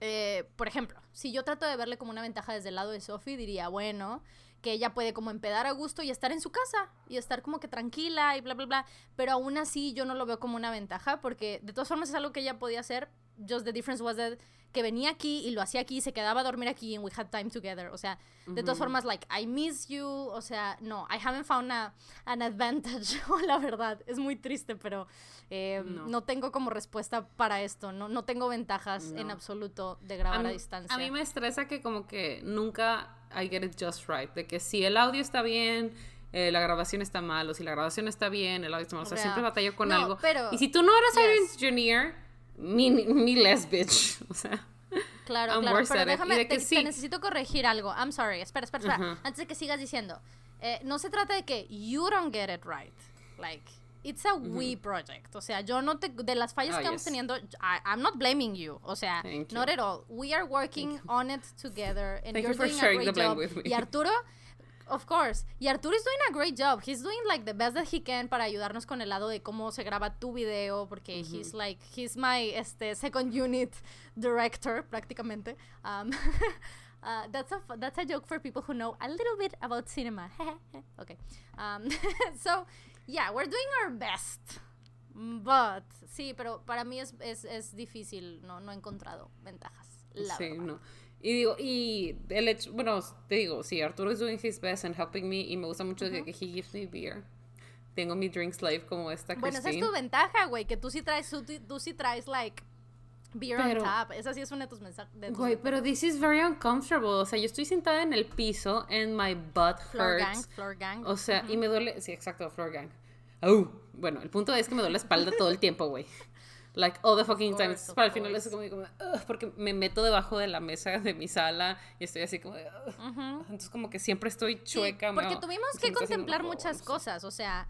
eh, por ejemplo, si yo trato de verle como una ventaja desde el lado de Sophie, diría, bueno, que ella puede como empedar a gusto y estar en su casa y estar como que tranquila y bla, bla, bla, pero aún así yo no lo veo como una ventaja porque de todas formas es algo que ella podía hacer, just the difference was that que venía aquí y lo hacía aquí, se quedaba a dormir aquí and we had time together. O sea, de todas formas, like, I miss you. O sea, no, I haven't found a, an advantage. la verdad, es muy triste, pero eh, no. tengo como respuesta para esto. No, no tengo ventajas en absoluto de grabar a, distancia. A mí me estresa que como que nunca I get it just right. De que si el audio está bien, eh, la grabación está mal, o si la grabación está bien, el audio está mal. O sea, siempre batallo con algo. Pero, y si tú no eres audio engineer mi, mi les bitch. O sea. Claro, claro, pero déjame, te, necesito corregir algo. I'm sorry, espera, espera, espera. Antes de que sigas diciendo, eh, no se trata de que you don't get it right. Like, it's a we project. O sea, yo no te, de las fallas oh, que estamos teniendo, I, I'm not blaming you. O sea, not at all. We are working on it together, and you're doing a great job. Y Arturo Of course. Y Arturo is doing a great job. He's doing like the best that he can para ayudarnos con el lado de cómo se graba tu video, porque he's like, he's my este, second unit director, prácticamente. Um, uh, that's, a, that's a joke for people who know a little bit about cinema. okay. Um, so, yeah, we're doing our best. But, sí, pero para mí es, es, es difícil, no, no he encontrado ventajas. La sí, no. Y digo, y el hecho, bueno, te digo, sí, Arturo is doing his best and helping me y me gusta mucho que he gives me beer. Tengo mi drink slave como esta Bueno, esa es tu ventaja, güey, que tú sí traes, tú, sí traes, like, beer on tap. Esa sí es una de tus mensajes. Güey, pero this is very uncomfortable. O sea, yo estoy sentada en el piso and my butt hurts. Floor gang, floor gang. O sea, y me duele, sí, exacto, floor gang. Oh, bueno, el punto es que me duele la espalda todo el tiempo, güey. Like all the fucking time. Para el final es como, como porque me meto debajo de la mesa de mi sala y estoy así como, entonces como que siempre estoy chueca. porque tuvimos que contemplar muchas cosas, o sea,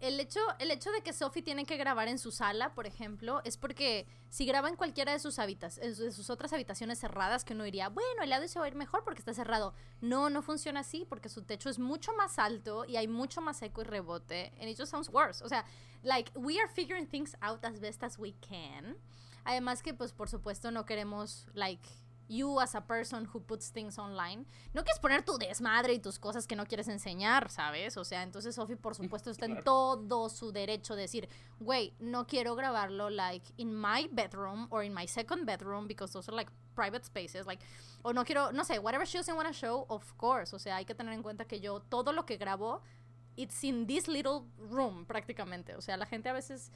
el hecho, el hecho de que Sophie tiene que grabar en su sala, por ejemplo, es porque si graba en cualquiera de sus, de sus otras habitaciones cerradas, que uno diría, bueno, el audio se va a ir mejor porque está cerrado. No, no funciona así porque su techo es mucho más alto y hay mucho más eco y rebote. And it just sounds worse. O sea, like, we are figuring things out as best as we can. Además que, pues, por supuesto, no queremos, like, you as a person who puts things online, no quieres poner tu desmadre y tus cosas que no quieres enseñar, ¿sabes? O sea, entonces Sophie, por supuesto, está en todo su derecho de decir, güey, no quiero grabarlo, like, in my bedroom or in my second bedroom, because those are, like, private spaces, like, o no quiero, no sé, whatever she doesn't want to show, of course, o sea, hay que tener en cuenta que yo, todo lo que grabo, it's in this little room, prácticamente, o sea, la gente a veces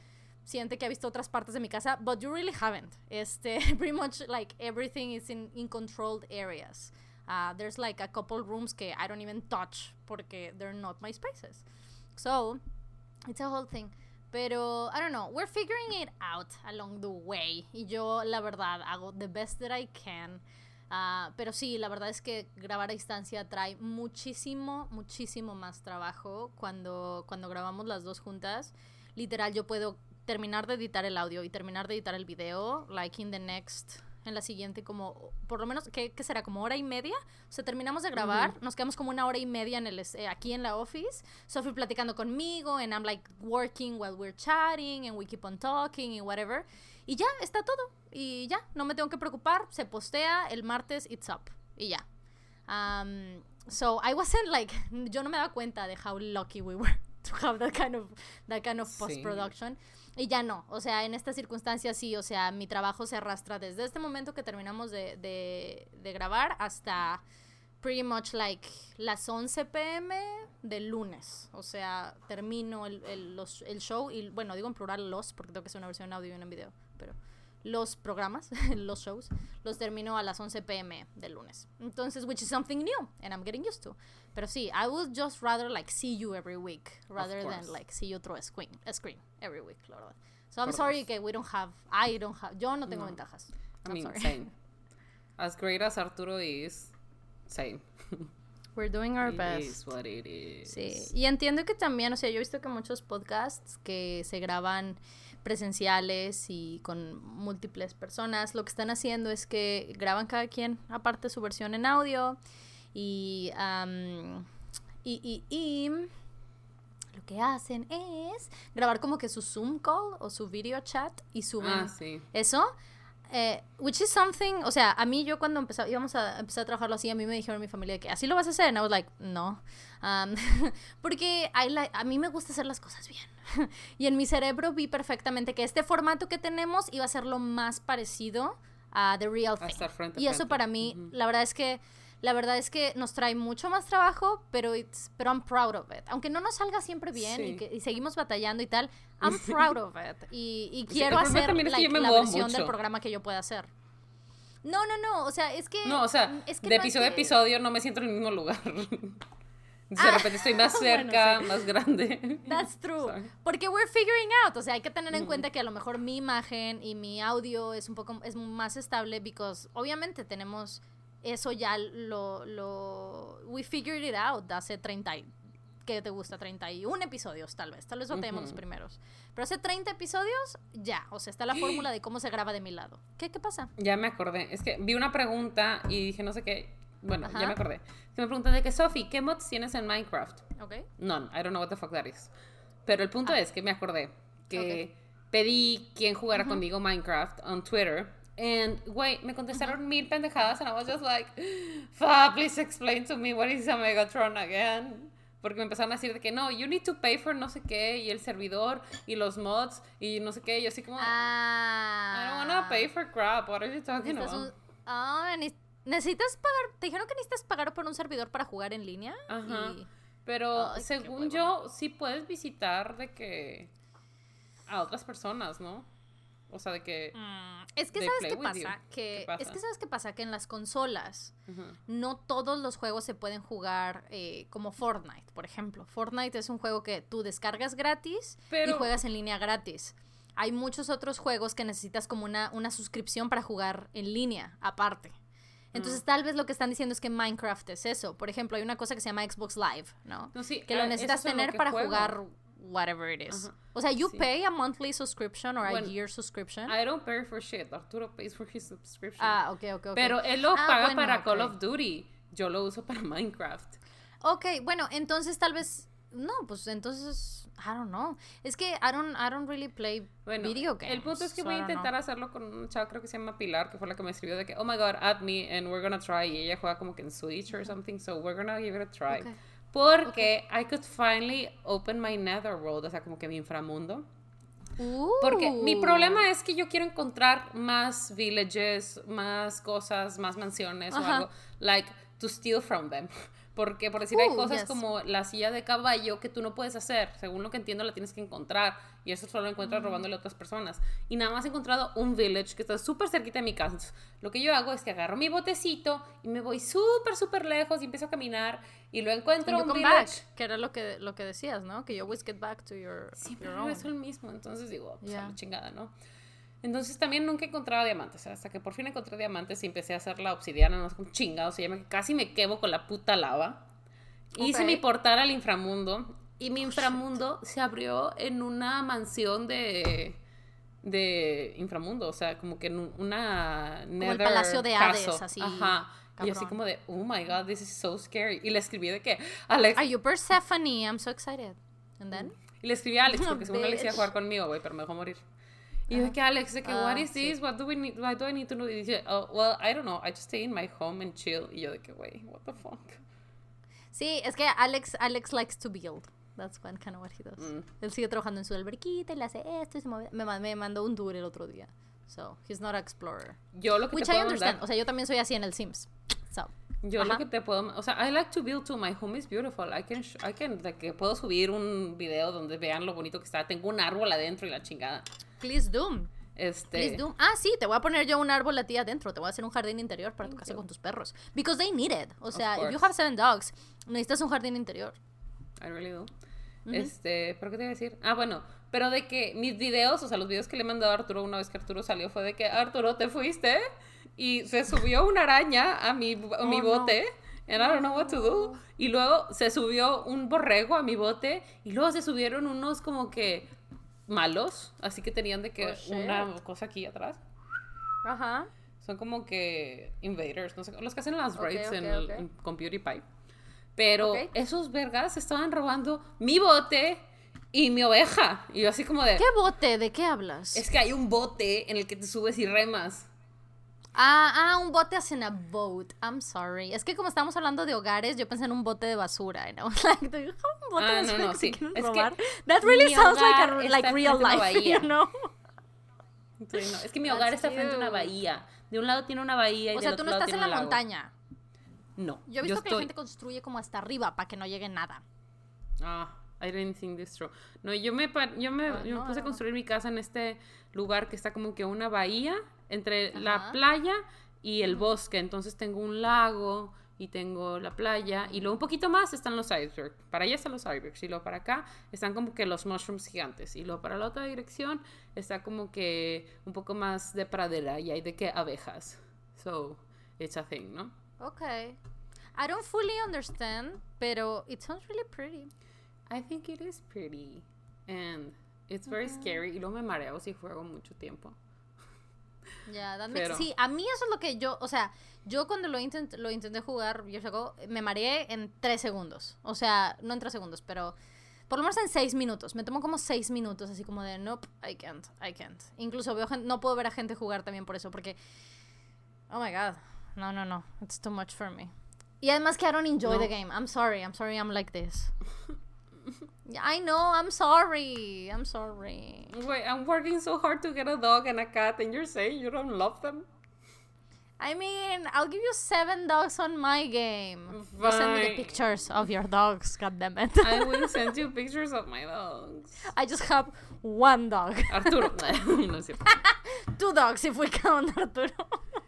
siente que ha visto otras partes de mi casa, but you really haven't. Este, pretty much like everything is in, in controlled areas. Uh, there's like a couple rooms que I don't even touch porque they're not my spaces. So, it's a whole thing. Pero, I don't know, we're figuring it out along the way. Y yo, la verdad, hago the best that I can. Uh, pero sí, la verdad es que grabar a distancia trae muchísimo, muchísimo más trabajo cuando, cuando grabamos las dos juntas. Literal, yo puedo terminar de editar el audio y terminar de editar el video, like in the next, en la siguiente como, por lo menos, ¿qué, qué será? Como hora y media. O sea, terminamos de grabar, nos quedamos como una hora y media en el, eh, aquí en la office. Sophie platicando conmigo, and I'm like working while we're chatting, and we keep on talking, y whatever. Y ya, está todo. Y ya, no me tengo que preocupar. Se postea el martes, it's up. Y ya. Um, so I wasn't like, yo no me daba cuenta de how lucky we were to have that kind of, that kind of Sí. post-production. Y ya no, o sea, en estas circunstancias sí, o sea, mi trabajo se arrastra desde este momento que terminamos de, de, de grabar hasta pretty much like las 11 pm del lunes. O sea, termino el, el, los- el show y, bueno, digo en plural los, porque tengo que hacer una versión en audio y una en video, pero los programas, los shows, los termino a las 11 pm del lunes. Entonces, which is something new, and I'm getting used to. Pero sí, I would just rather like see you every week, rather than like see you through a screen, a screen every week, la verdad. So I'm Por sorry que we don't have, I don't have, yo no tengo No. ventajas. I I'm mean, sorry. same. As great as Arturo is, same. We're doing our It best. is what it is. Sí, y entiendo que también, o sea, yo he visto que muchos podcasts que se graban presenciales y con múltiples personas, lo que están haciendo es que graban cada quien aparte su versión en audio y, am, y, y, y lo que hacen es grabar como que su Zoom call o su video chat y suben Ah, sí. eso. Eh, which is something, o sea, a mí yo cuando empezó, íbamos a empezar a trabajarlo así, a mí me dijeron mi familia que así lo vas a hacer, and I was like, no, Um, porque a mí me gusta hacer las cosas bien. y en mi cerebro vi perfectamente que este formato que tenemos iba a ser lo más parecido a The Real Thing. frente a Y eso frente. para mí, Ujú. la verdad es que la verdad es que nos trae mucho más trabajo, pero it's, pero I'm proud of it. Aunque no nos salga siempre bien y, Sí. que, y seguimos batallando y tal, I'm proud of it. Y, y Sí, quiero problema hacer es que la muevo versión del mucho. programa que yo pueda hacer. No, no, no, o sea, es que... No, o sea, es que de no episodio a que- episodio no me siento en el mismo lugar. De Ah, repente estoy más bueno, cerca, sí. más grande. That's true. Sorry. Porque we're figuring out, o sea, hay que tener en cuenta que a lo mejor mi imagen y mi audio es un poco es más estable because obviamente tenemos eso ya lo lo we figured it out hace 30 y- ¿qué te gusta? 31 episodios tal vez, tal vez batemos los Ujú. primeros. Pero hace 30 episodios ya, o sea, está la fórmula de cómo se graba de mi lado. ¿Qué qué pasa? Ya me acordé. Es que vi una pregunta y dije no sé qué. Bueno, Ajá. ya me acordé. Que me preguntan de que, Sophie, ¿qué mods tienes en Minecraft? ¿Ok? None. I don't know what the fuck that is. Pero el punto Ah. es que me acordé que pedí quien jugara conmigo Minecraft on Twitter. And, güey, me contestaron mil pendejadas and I was just like, Fa, please explain to me what is a Megatron again. Porque me empezaron a decir de que no, you need to pay for no sé qué, y el servidor, y los mods, y no sé qué. Y yo así como, Ah. I don't wanna pay for crap. What are you talking about? ah, ne- necesitas pagar. Te dijeron que necesitas pagar por un servidor para jugar en línea. Ajá. y- Pero Ay, según yo, sí puedes visitar de que a otras personas, ¿no? O sea, de que... Mm, es que sabes qué pasa? Que ¿Qué pasa? es que sabes qué pasa que en las consolas no todos los juegos se pueden jugar eh, como Fortnite, por ejemplo. Fortnite es un juego que tú descargas gratis y juegas en línea gratis. Hay muchos otros juegos que necesitas como una, una suscripción para jugar en línea, aparte. Entonces, tal vez lo que están diciendo es que Minecraft es eso. Por ejemplo, hay una cosa que se llama Xbox Live, ¿no? No, sí, que lo ah, necesitas lo tener que para juego. jugar whatever it is. O sea, you Sí. pay a monthly subscription or Bueno, a year subscription. I don't pay for shit. Arturo pays for his subscription. ah, ok, ok, ok. Pero él lo Ah, paga bueno, para Call of Duty. Yo lo uso para Minecraft. Ok, bueno, entonces tal vez no, pues entonces I don't know. Es que I don't I don't really play Bueno, video games. el punto es que so voy a intentar hacerlo con una chava, creo que se llama Pilar, que fue la que me escribió de que, oh my god, add me and we're gonna try. Y ella juega como que en Switch or something, so we're gonna give it a try. Ok. Porque I could finally open my netherworld, o sea, como que mi inframundo. Porque mi Uh. problema es que yo quiero encontrar más villages, más cosas, más mansiones o Ajá. algo, like, to steal from them. Porque, por decir, hay Uh, cosas yes. como la silla de caballo que tú no puedes hacer. Según lo que entiendo, la tienes que encontrar. Y eso solo lo Mm. encuentras robándole a otras personas. Y nada más he encontrado un village que está súper cerquita de mi casa. Entonces, lo que yo hago es que agarro mi botecito y me voy súper, súper lejos y empiezo a caminar. Y lo encuentro un village. back, que era lo que lo que decías, ¿no? Que you always get back to your, Siempre your own. regreso el mismo, entonces digo, pues a la chingada, ¿no? Entonces también nunca encontraba diamantes, hasta que por fin encontré diamantes y empecé a hacer la obsidiana, no sé cómo chingados se llama, que casi me quemo con la puta lava. Hice Ok. mi portal al inframundo y mi inframundo se abrió en una mansión de de inframundo, o sea, como que en un- una Como el palacio de Hades, así, Ajá. Y así como de, oh my god, this is so scary. Y le escribí de que, Alex, Are you Persephone? I'm so excited. And then? y le escribí a Alex porque según Alex iba a jugar conmigo, güey, pero me dejó morir. Y yo de que Alex, de que, Ah, what is this? What do we need, what do I need to know? Y dice, oh, well, I don't know, I just stay in my home and chill. Y yo de que, güey, what the fuck. Sí, es que Alex, Alex likes to build. That's one kind of what he does. Mm. Él sigue trabajando en su alberquita y le hace esto y se mueve. Me, me mandó un tour el otro día. So, he's not an explorer. Yo lo que Which te I puedo understand. mandar, O sea, yo también soy así en el Sims. So, yo lo ajá. que te puedo, o sea, I like to build too. My home is beautiful. I can, I can, que puedo subir un video donde vean lo bonito que está. Tengo un árbol adentro y la chingada. Please do. Este, Please do. Ah, sí, te voy a poner yo un árbol a ti adentro. Te voy a hacer un jardín interior para tu casa con tus perros. Because they need it. O sea, if you have seven dogs, necesitas un jardín interior. I really do. Este, ¿pero qué te iba a decir? Ah, bueno, pero de que mis videos, o sea, los videos que le he mandado a Arturo una vez que Arturo salió fue de que Arturo te fuiste y se subió una araña a mi, a mi Oh, no. bote. And I don't know what to do. Y luego se subió un borrego a mi bote y luego se subieron unos como que malos, así que tenían de que Oh, una cosa aquí atrás. Ajá. Son como que invaders, no sé, los que hacen las raids en el- en- con PewDiePie. Pero Ok. esos vergas estaban robando mi bote y mi oveja. Y yo así como de... ¿Qué bote? ¿De qué hablas? Es que hay un bote en el que te subes y remas. Ah, ah, un bote as in a boat. I'm sorry. Es que como estamos hablando de hogares, yo pensé en un bote de basura. And I was like, do you have un bote Ah, de no, basura no, que sí. te quieren Es que robar? That really sounds like, a, like real life, you know? Sí, no, Es que mi That's hogar está frente a una bahía. De un lado tiene una bahía y O del sea, otro tú no estás en la lago. montaña. No. Yo he visto que la gente construye como hasta arriba para que no llegue nada. Ah, I didn't think this through. No, yo me, pa- yo me, Ah, yo me no, puse a no. construir mi casa en este lugar que está como que una bahía entre la playa y el bosque. Entonces tengo un lago y tengo la playa. Y luego un poquito más están los icebergs. Para allá están los icebergs. Y luego para acá están como que los mushrooms gigantes. Y luego para la otra dirección está como que un poco más de pradera y hay de que abejas. So, it's a thing, ¿no? Okay. I don't fully understand, pero it sounds really pretty. I think it is pretty. And it's very scary. Y luego me mareo si juego mucho tiempo. Ya, Pero- Sí, a mí eso es lo que yo, o sea, yo cuando lo, intent, lo intenté jugar, yo ago, me mareé en tres segundos. O sea, no en tres segundos, pero por lo menos en seis minutos. Me tomó como seis minutos, así como de, nope, I can't, I can't. Incluso veo gen- no puedo ver a gente jugar también por eso, porque, oh my god, no, no, no, it's too much for me. Y además que I don't enjoy No. the game. I'm sorry, I'm sorry I'm like this. I know, I'm sorry, I'm sorry. Wait, I'm working so hard to get a dog and a cat, and you're saying you don't love them? I mean, I'll give you seven dogs on my game. You send me the pictures of your dogs, goddammit. I will send you pictures of my dogs. I just have one dog. Arturo. no. Two dogs if we count Arturo.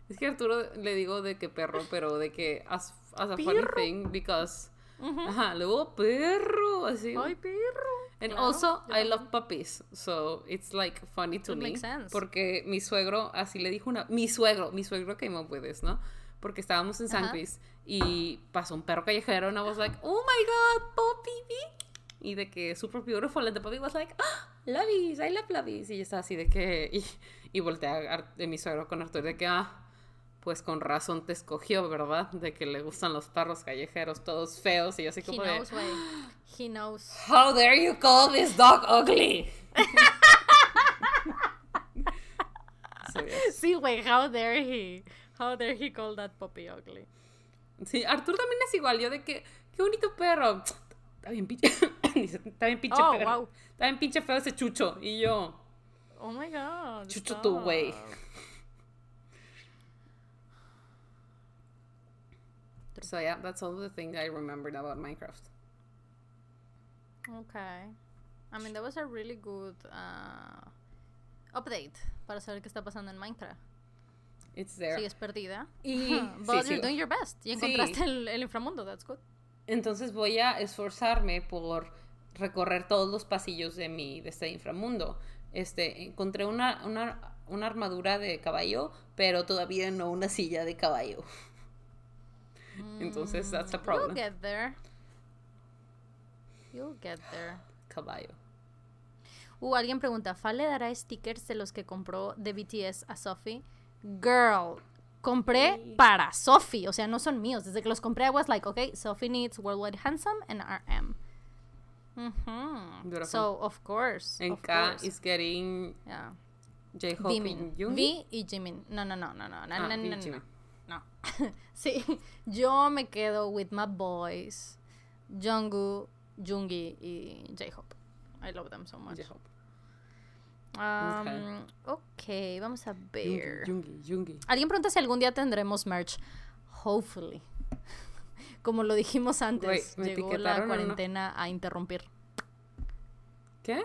Es que Arturo le digo de que perro, pero de que as, as a funny thing because. Ajá, luego perro, así. Ay, perro. And Claro, also, I love puppies, so it's like funny to It me. makes sense. Porque mi suegro, así le dijo una. Mi suegro, mi suegro came up with this, ¿no? Porque estábamos en San Ajá. Luis y pasó un perro callejero, and I was like, oh my god, puppy. Y de que super beautiful, and the puppy was like, ah, lovies, I love lovies. Y yo estaba así de que. Y, y volteé a, Ar- de mi suegro con Arturo de que, ah. Pues con razón te escogió, ¿verdad? De que le gustan los perros callejeros, todos feos. Y yo así He como de. knows, way. He knows. How dare you call this dog ugly? Sí, güey, how dare he? How dare he call that puppy ugly? Sí, Artur también es igual. Yo de que, qué bonito perro. Está bien pinche. Está bien pinche Oh, perro. wow. Está bien pinche feo ese chucho. Y yo, Oh my god. chucho tu güey. So yeah, that's all the thing I remembered about Minecraft. Okay. I mean, that was a really good uh, update para saber qué está pasando en Minecraft. It's there. Sigues perdida. Y- But sí, you're doing your best. Y Sí. encontraste el, el inframundo. That's good. Entonces voy a esforzarme por recorrer todos los pasillos de mi de este inframundo. Este, encontré una, una, una armadura de caballo, pero todavía no una silla de caballo. Entonces, that's a You'll problem. get there. You'll get there. Caballo. Uh, alguien pregunta, ¿Fa le dará stickers de los que compró de BTS a Sophie? Girl, compré Sí. para Sophie, o sea, no son míos. Desde que los compré, I was like, okay, Sophie needs Worldwide Handsome and RM. Mhm. Beautiful. So, of course. And of K course. is getting Yeah. J-Hope. V y Jimin. No, no, no, no, no, no, Ah, no, no, no. sí, yo me quedo with my boys, Jungkook, Jungi y J-Hope. I love them so much. J-Hope. Um, ok, vamos a ver. Yoongi, Yoongi. Alguien pregunta si algún día tendremos merch. Hopefully. Como lo dijimos antes, me llegó la cuarentena a interrumpir. ¿Qué?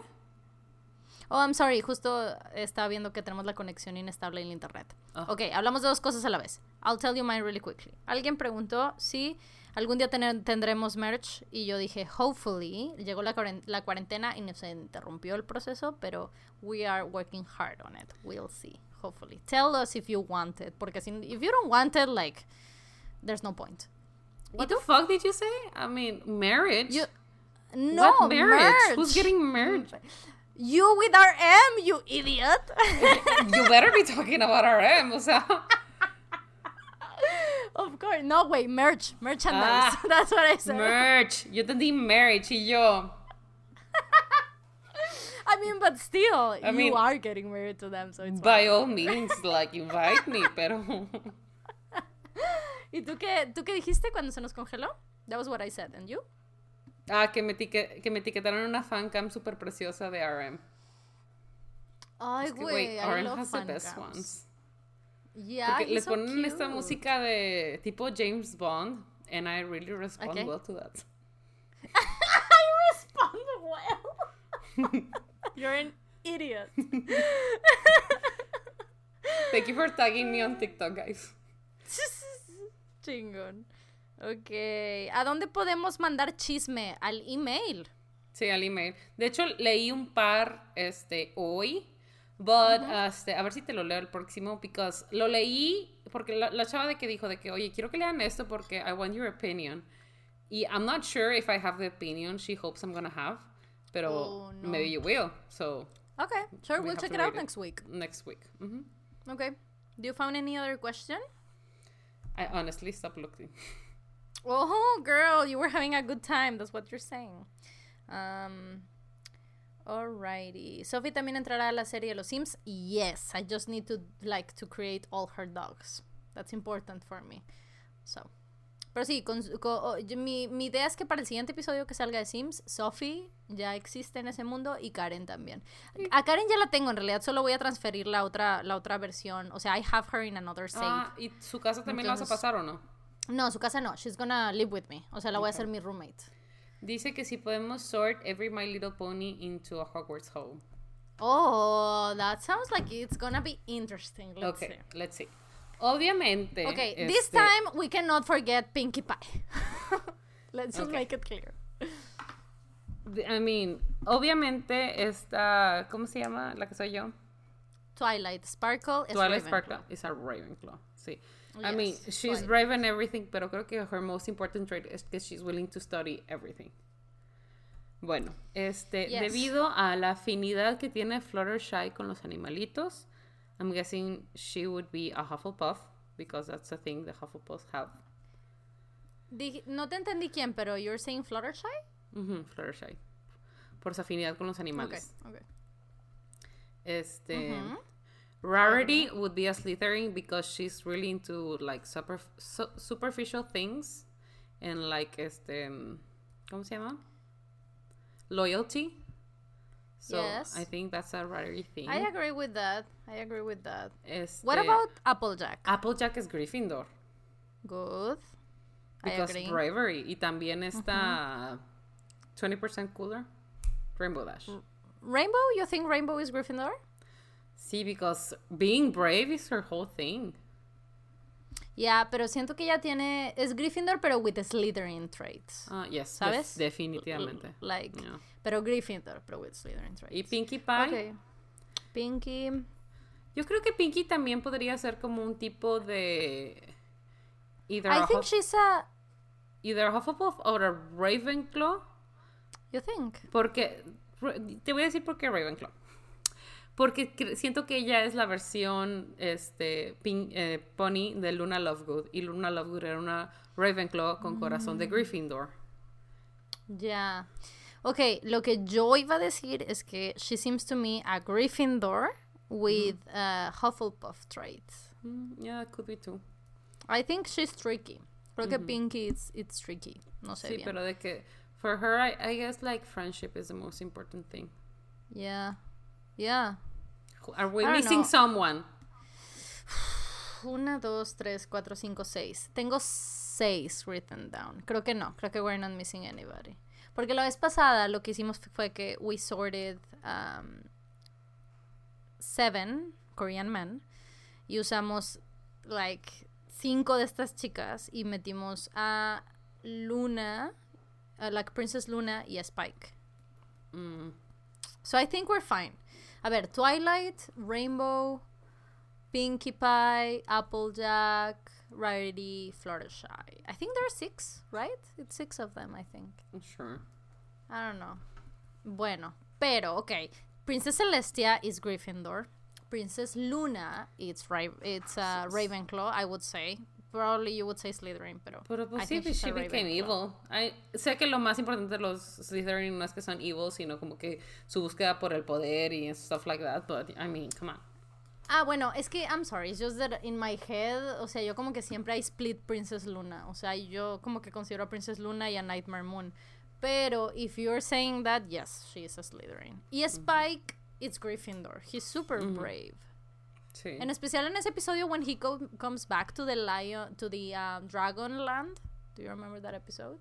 Oh, I'm sorry, justo estaba viendo que tenemos la conexión inestable en el internet. Ah. Ok, hablamos de dos cosas a la vez. I'll tell you mine really quickly. Alguien preguntó si algún día tener- tendremos merch y yo dije, hopefully. Llegó la, la cuarentena y nos interrumpió el proceso, pero we are working hard on it. We'll see, hopefully. Tell us if you want it, porque si, if you don't want it, like, there's no point. What the fuck did you say? I mean, marriage. You, no, what marriage? merch. Who's getting married? You with RM, you idiot. you better be talking about RM. O sea, Of course. No, wait, merch. Merchandise. Ah, That's what I said. merch. Yo entendí marriage y yo. I mean, but still, I you mean, are getting married to them, so it's By fine. all means, like, invite me, pero. ¿Y tú qué, tú qué dijiste cuando se nos congeló? That was what I said. And you? Ah, que me, etiquet- que me etiquetaron una fancam súper preciosa de RM. Ay, Es que, güey, güey, I love has the best cams. ones. Yeah, les so ponen esta música de tipo James Bond, and I really respond Okay. well to that. I respond well. You're an idiot. Thank you for tagging me on TikTok, guys. Chingón. Ok. ¿A dónde podemos mandar chisme? Al email. Sí, al email. De hecho, leí un par este, hoy, but este, a ver si te lo leo el próximo, because lo leí porque la, la chava de que dijo de que, oye, quiero que lean esto porque I want your opinion. Y I'm not sure if I have the opinion she hopes I'm gonna have, pero Oh, no. maybe you will. So, Okay, sure, We we'll check it out it. next week. next week. Mhm. Okay. Do you found any other question? I honestly stopped looking. Oh, girl, you were having a good time. That's what you're saying. Um, alrighty. Sophie también entrará a la serie de Los Sims. Yes, I just need to like to create all her dogs. That's important for me. So, pero sí, con, con- oh, yo- mi, mi idea es que para el siguiente episodio que salga de Sims, Sophie ya existe en ese mundo y Karen también. A Karen ya la tengo en realidad, solo voy a transferir la otra la otra versión. O sea, I have her in another save. Ah, ¿y su casa también la vas a pasar o no? No, su casa no. She's gonna live with me. O sea, la voy a hacer mi roommate. Dice que si podemos sort every My Little Pony into a Hogwarts home. Oh, that sounds like it's gonna be interesting. Let's okay, see. let's see. Obviamente. Okay, this este, time we cannot forget Pinkie Pie. Let's just Okay. make it clear. I mean, obviamente esta, ¿cómo se llama? La que soy yo. Twilight Sparkle es Twilight Ravenclaw. Sparkle is a Ravenclaw. Sí. I mean, she's brave and everything, pero creo que her most important trait es que she's willing to study everything. Bueno, este, Yes. debido a la afinidad que tiene Fluttershy con los animalitos, I'm guessing she would be a Hufflepuff because that's the thing the Hufflepuffs have. Dij- no te entendí quién, pero you're saying Fluttershy? Ujú, Fluttershy. Por su afinidad con los Okay, animales. okay. Este. Ujú. Rarity would be a Slytherin because she's really into like super, su- superficial things and like este mm, ¿cómo se llama? Loyalty. So Yes. I think that's a Rarity thing. I agree with that. I agree with that. Este, What about Applejack? Applejack is Gryffindor Good. I because bravery y también está 20% cooler Rainbow Dash. Rainbow? You think Rainbow is Gryffindor? Sí, because being brave is her whole thing. Yeah, pero siento que ella tiene es Gryffindor pero with Slytherin traits. Ah, yes, ¿Sabes? definitivamente. Like, Yeah. pero Gryffindor pero with Slytherin traits. Y Pinkie Pie. Okay. Pinky. Yo creo que Pinky también podría ser como un tipo de. Either, I a, think Huff- she's a either a Hufflepuff or a Ravenclaw. You think? Porque Te voy a decir por qué Ravenclaw. Porque siento que ella es la versión este, pink, eh, Pony de Luna Lovegood. Y Luna Lovegood era una Ravenclaw con corazón de mm. Gryffindor. Ya. Ok, lo que yo iba a decir es que she seems to me a Gryffindor with uh, Hufflepuff traits. Mm, yeah, could be too. I think she's tricky. Creo que Pinky it's, it's tricky. No sé sí, pero de que for her I, I guess like friendship is the most important thing. Yeah. Yeah. Are we missing someone? Una, dos, tres, cuatro, cinco, seis. Tengo seis written down. Creo que no. Creo que we're not missing anybody. Porque la vez pasada lo que hicimos fue que we sorted um, seven Korean men y usamos like cinco de estas chicas y metimos a Luna, a like Princess Luna y a Spike. Mm. So I think we're fine. A ver, Twilight, Rainbow, Pinkie Pie, Applejack, Rarity, Fluttershy. I think there are six, right? It's six of them, I think. Sure. I don't know. Bueno, pero, okay. Princess Celestia is Gryffindor. Princess Luna, it's Ra it's uh, Ravenclaw, I would say. Probably you would say Slytherin, pero. Pero pues sí, she became evil. I, sé que lo más importante de los Slytherin no es que son evil, sino como que su búsqueda por el poder y stuff like that. But I mean, come on. Ah, bueno, es que, I'm sorry, it's just that in my head, o sea, yo como que siempre hay split Princess Luna. O sea, yo como que considero a Princess Luna y a Nightmare Moon. Pero, if you're saying that, yes, she is a Slytherin. Y Spike, it's Gryffindor. He's super brave. Sí. En especial en ese episodio when he comes back to the lion, to the um, dragon land. Do you remember that episode?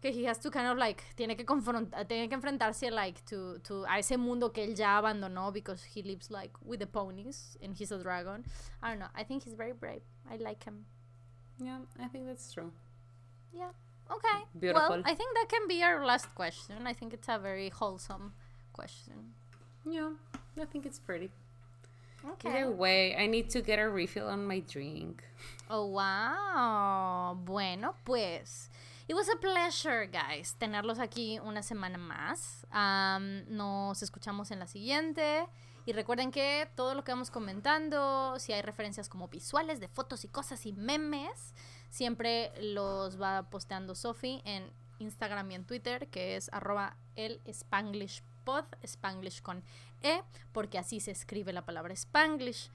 que he has to kind of like tiene que confrontar tiene que enfrentarse like to to a ese mundo que él ya abandonó because he lives like with the ponies and he's a dragon. I don't know. I think he's very brave. I like him. Yeah I think that's true. Yeah. Okay. Beautiful. well I think that can be our last question. I think it's a very wholesome question. Yeah I think it's pretty Okay. Either way, I need to get a refill on my drink. Oh, wow. Bueno, pues It was a pleasure, guys, tenerlos aquí una semana más. nos escuchamos en la siguiente. Y recuerden que todo lo que vamos comentando, si hay referencias como visuales de fotos y cosas y memes, siempre los va posteando Sophie en Instagram y en Twitter, que es arroba el Spanglish Pod, Spanglish con E, porque así se escribe la palabra Spanglish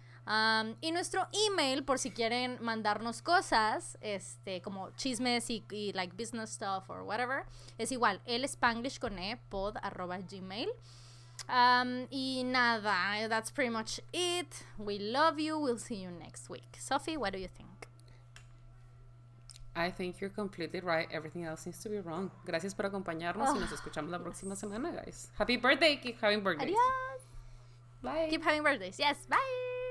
y nuestro email, por si quieren mandarnos cosas, este, como chismes y, like business stuff or whatever, es igual, el spanglish con e, pod arroba gmail. y nada, that's pretty much it. We love you. We'll see you next week. Sophie, what do you think? I think you're completely right. Everything else seems to be wrong. Gracias por acompañarnos y nos escuchamos la próxima semana, guys. Happy birthday. Keep having birthdays. Adiós. Bye. Keep having birthdays. Yes. Bye.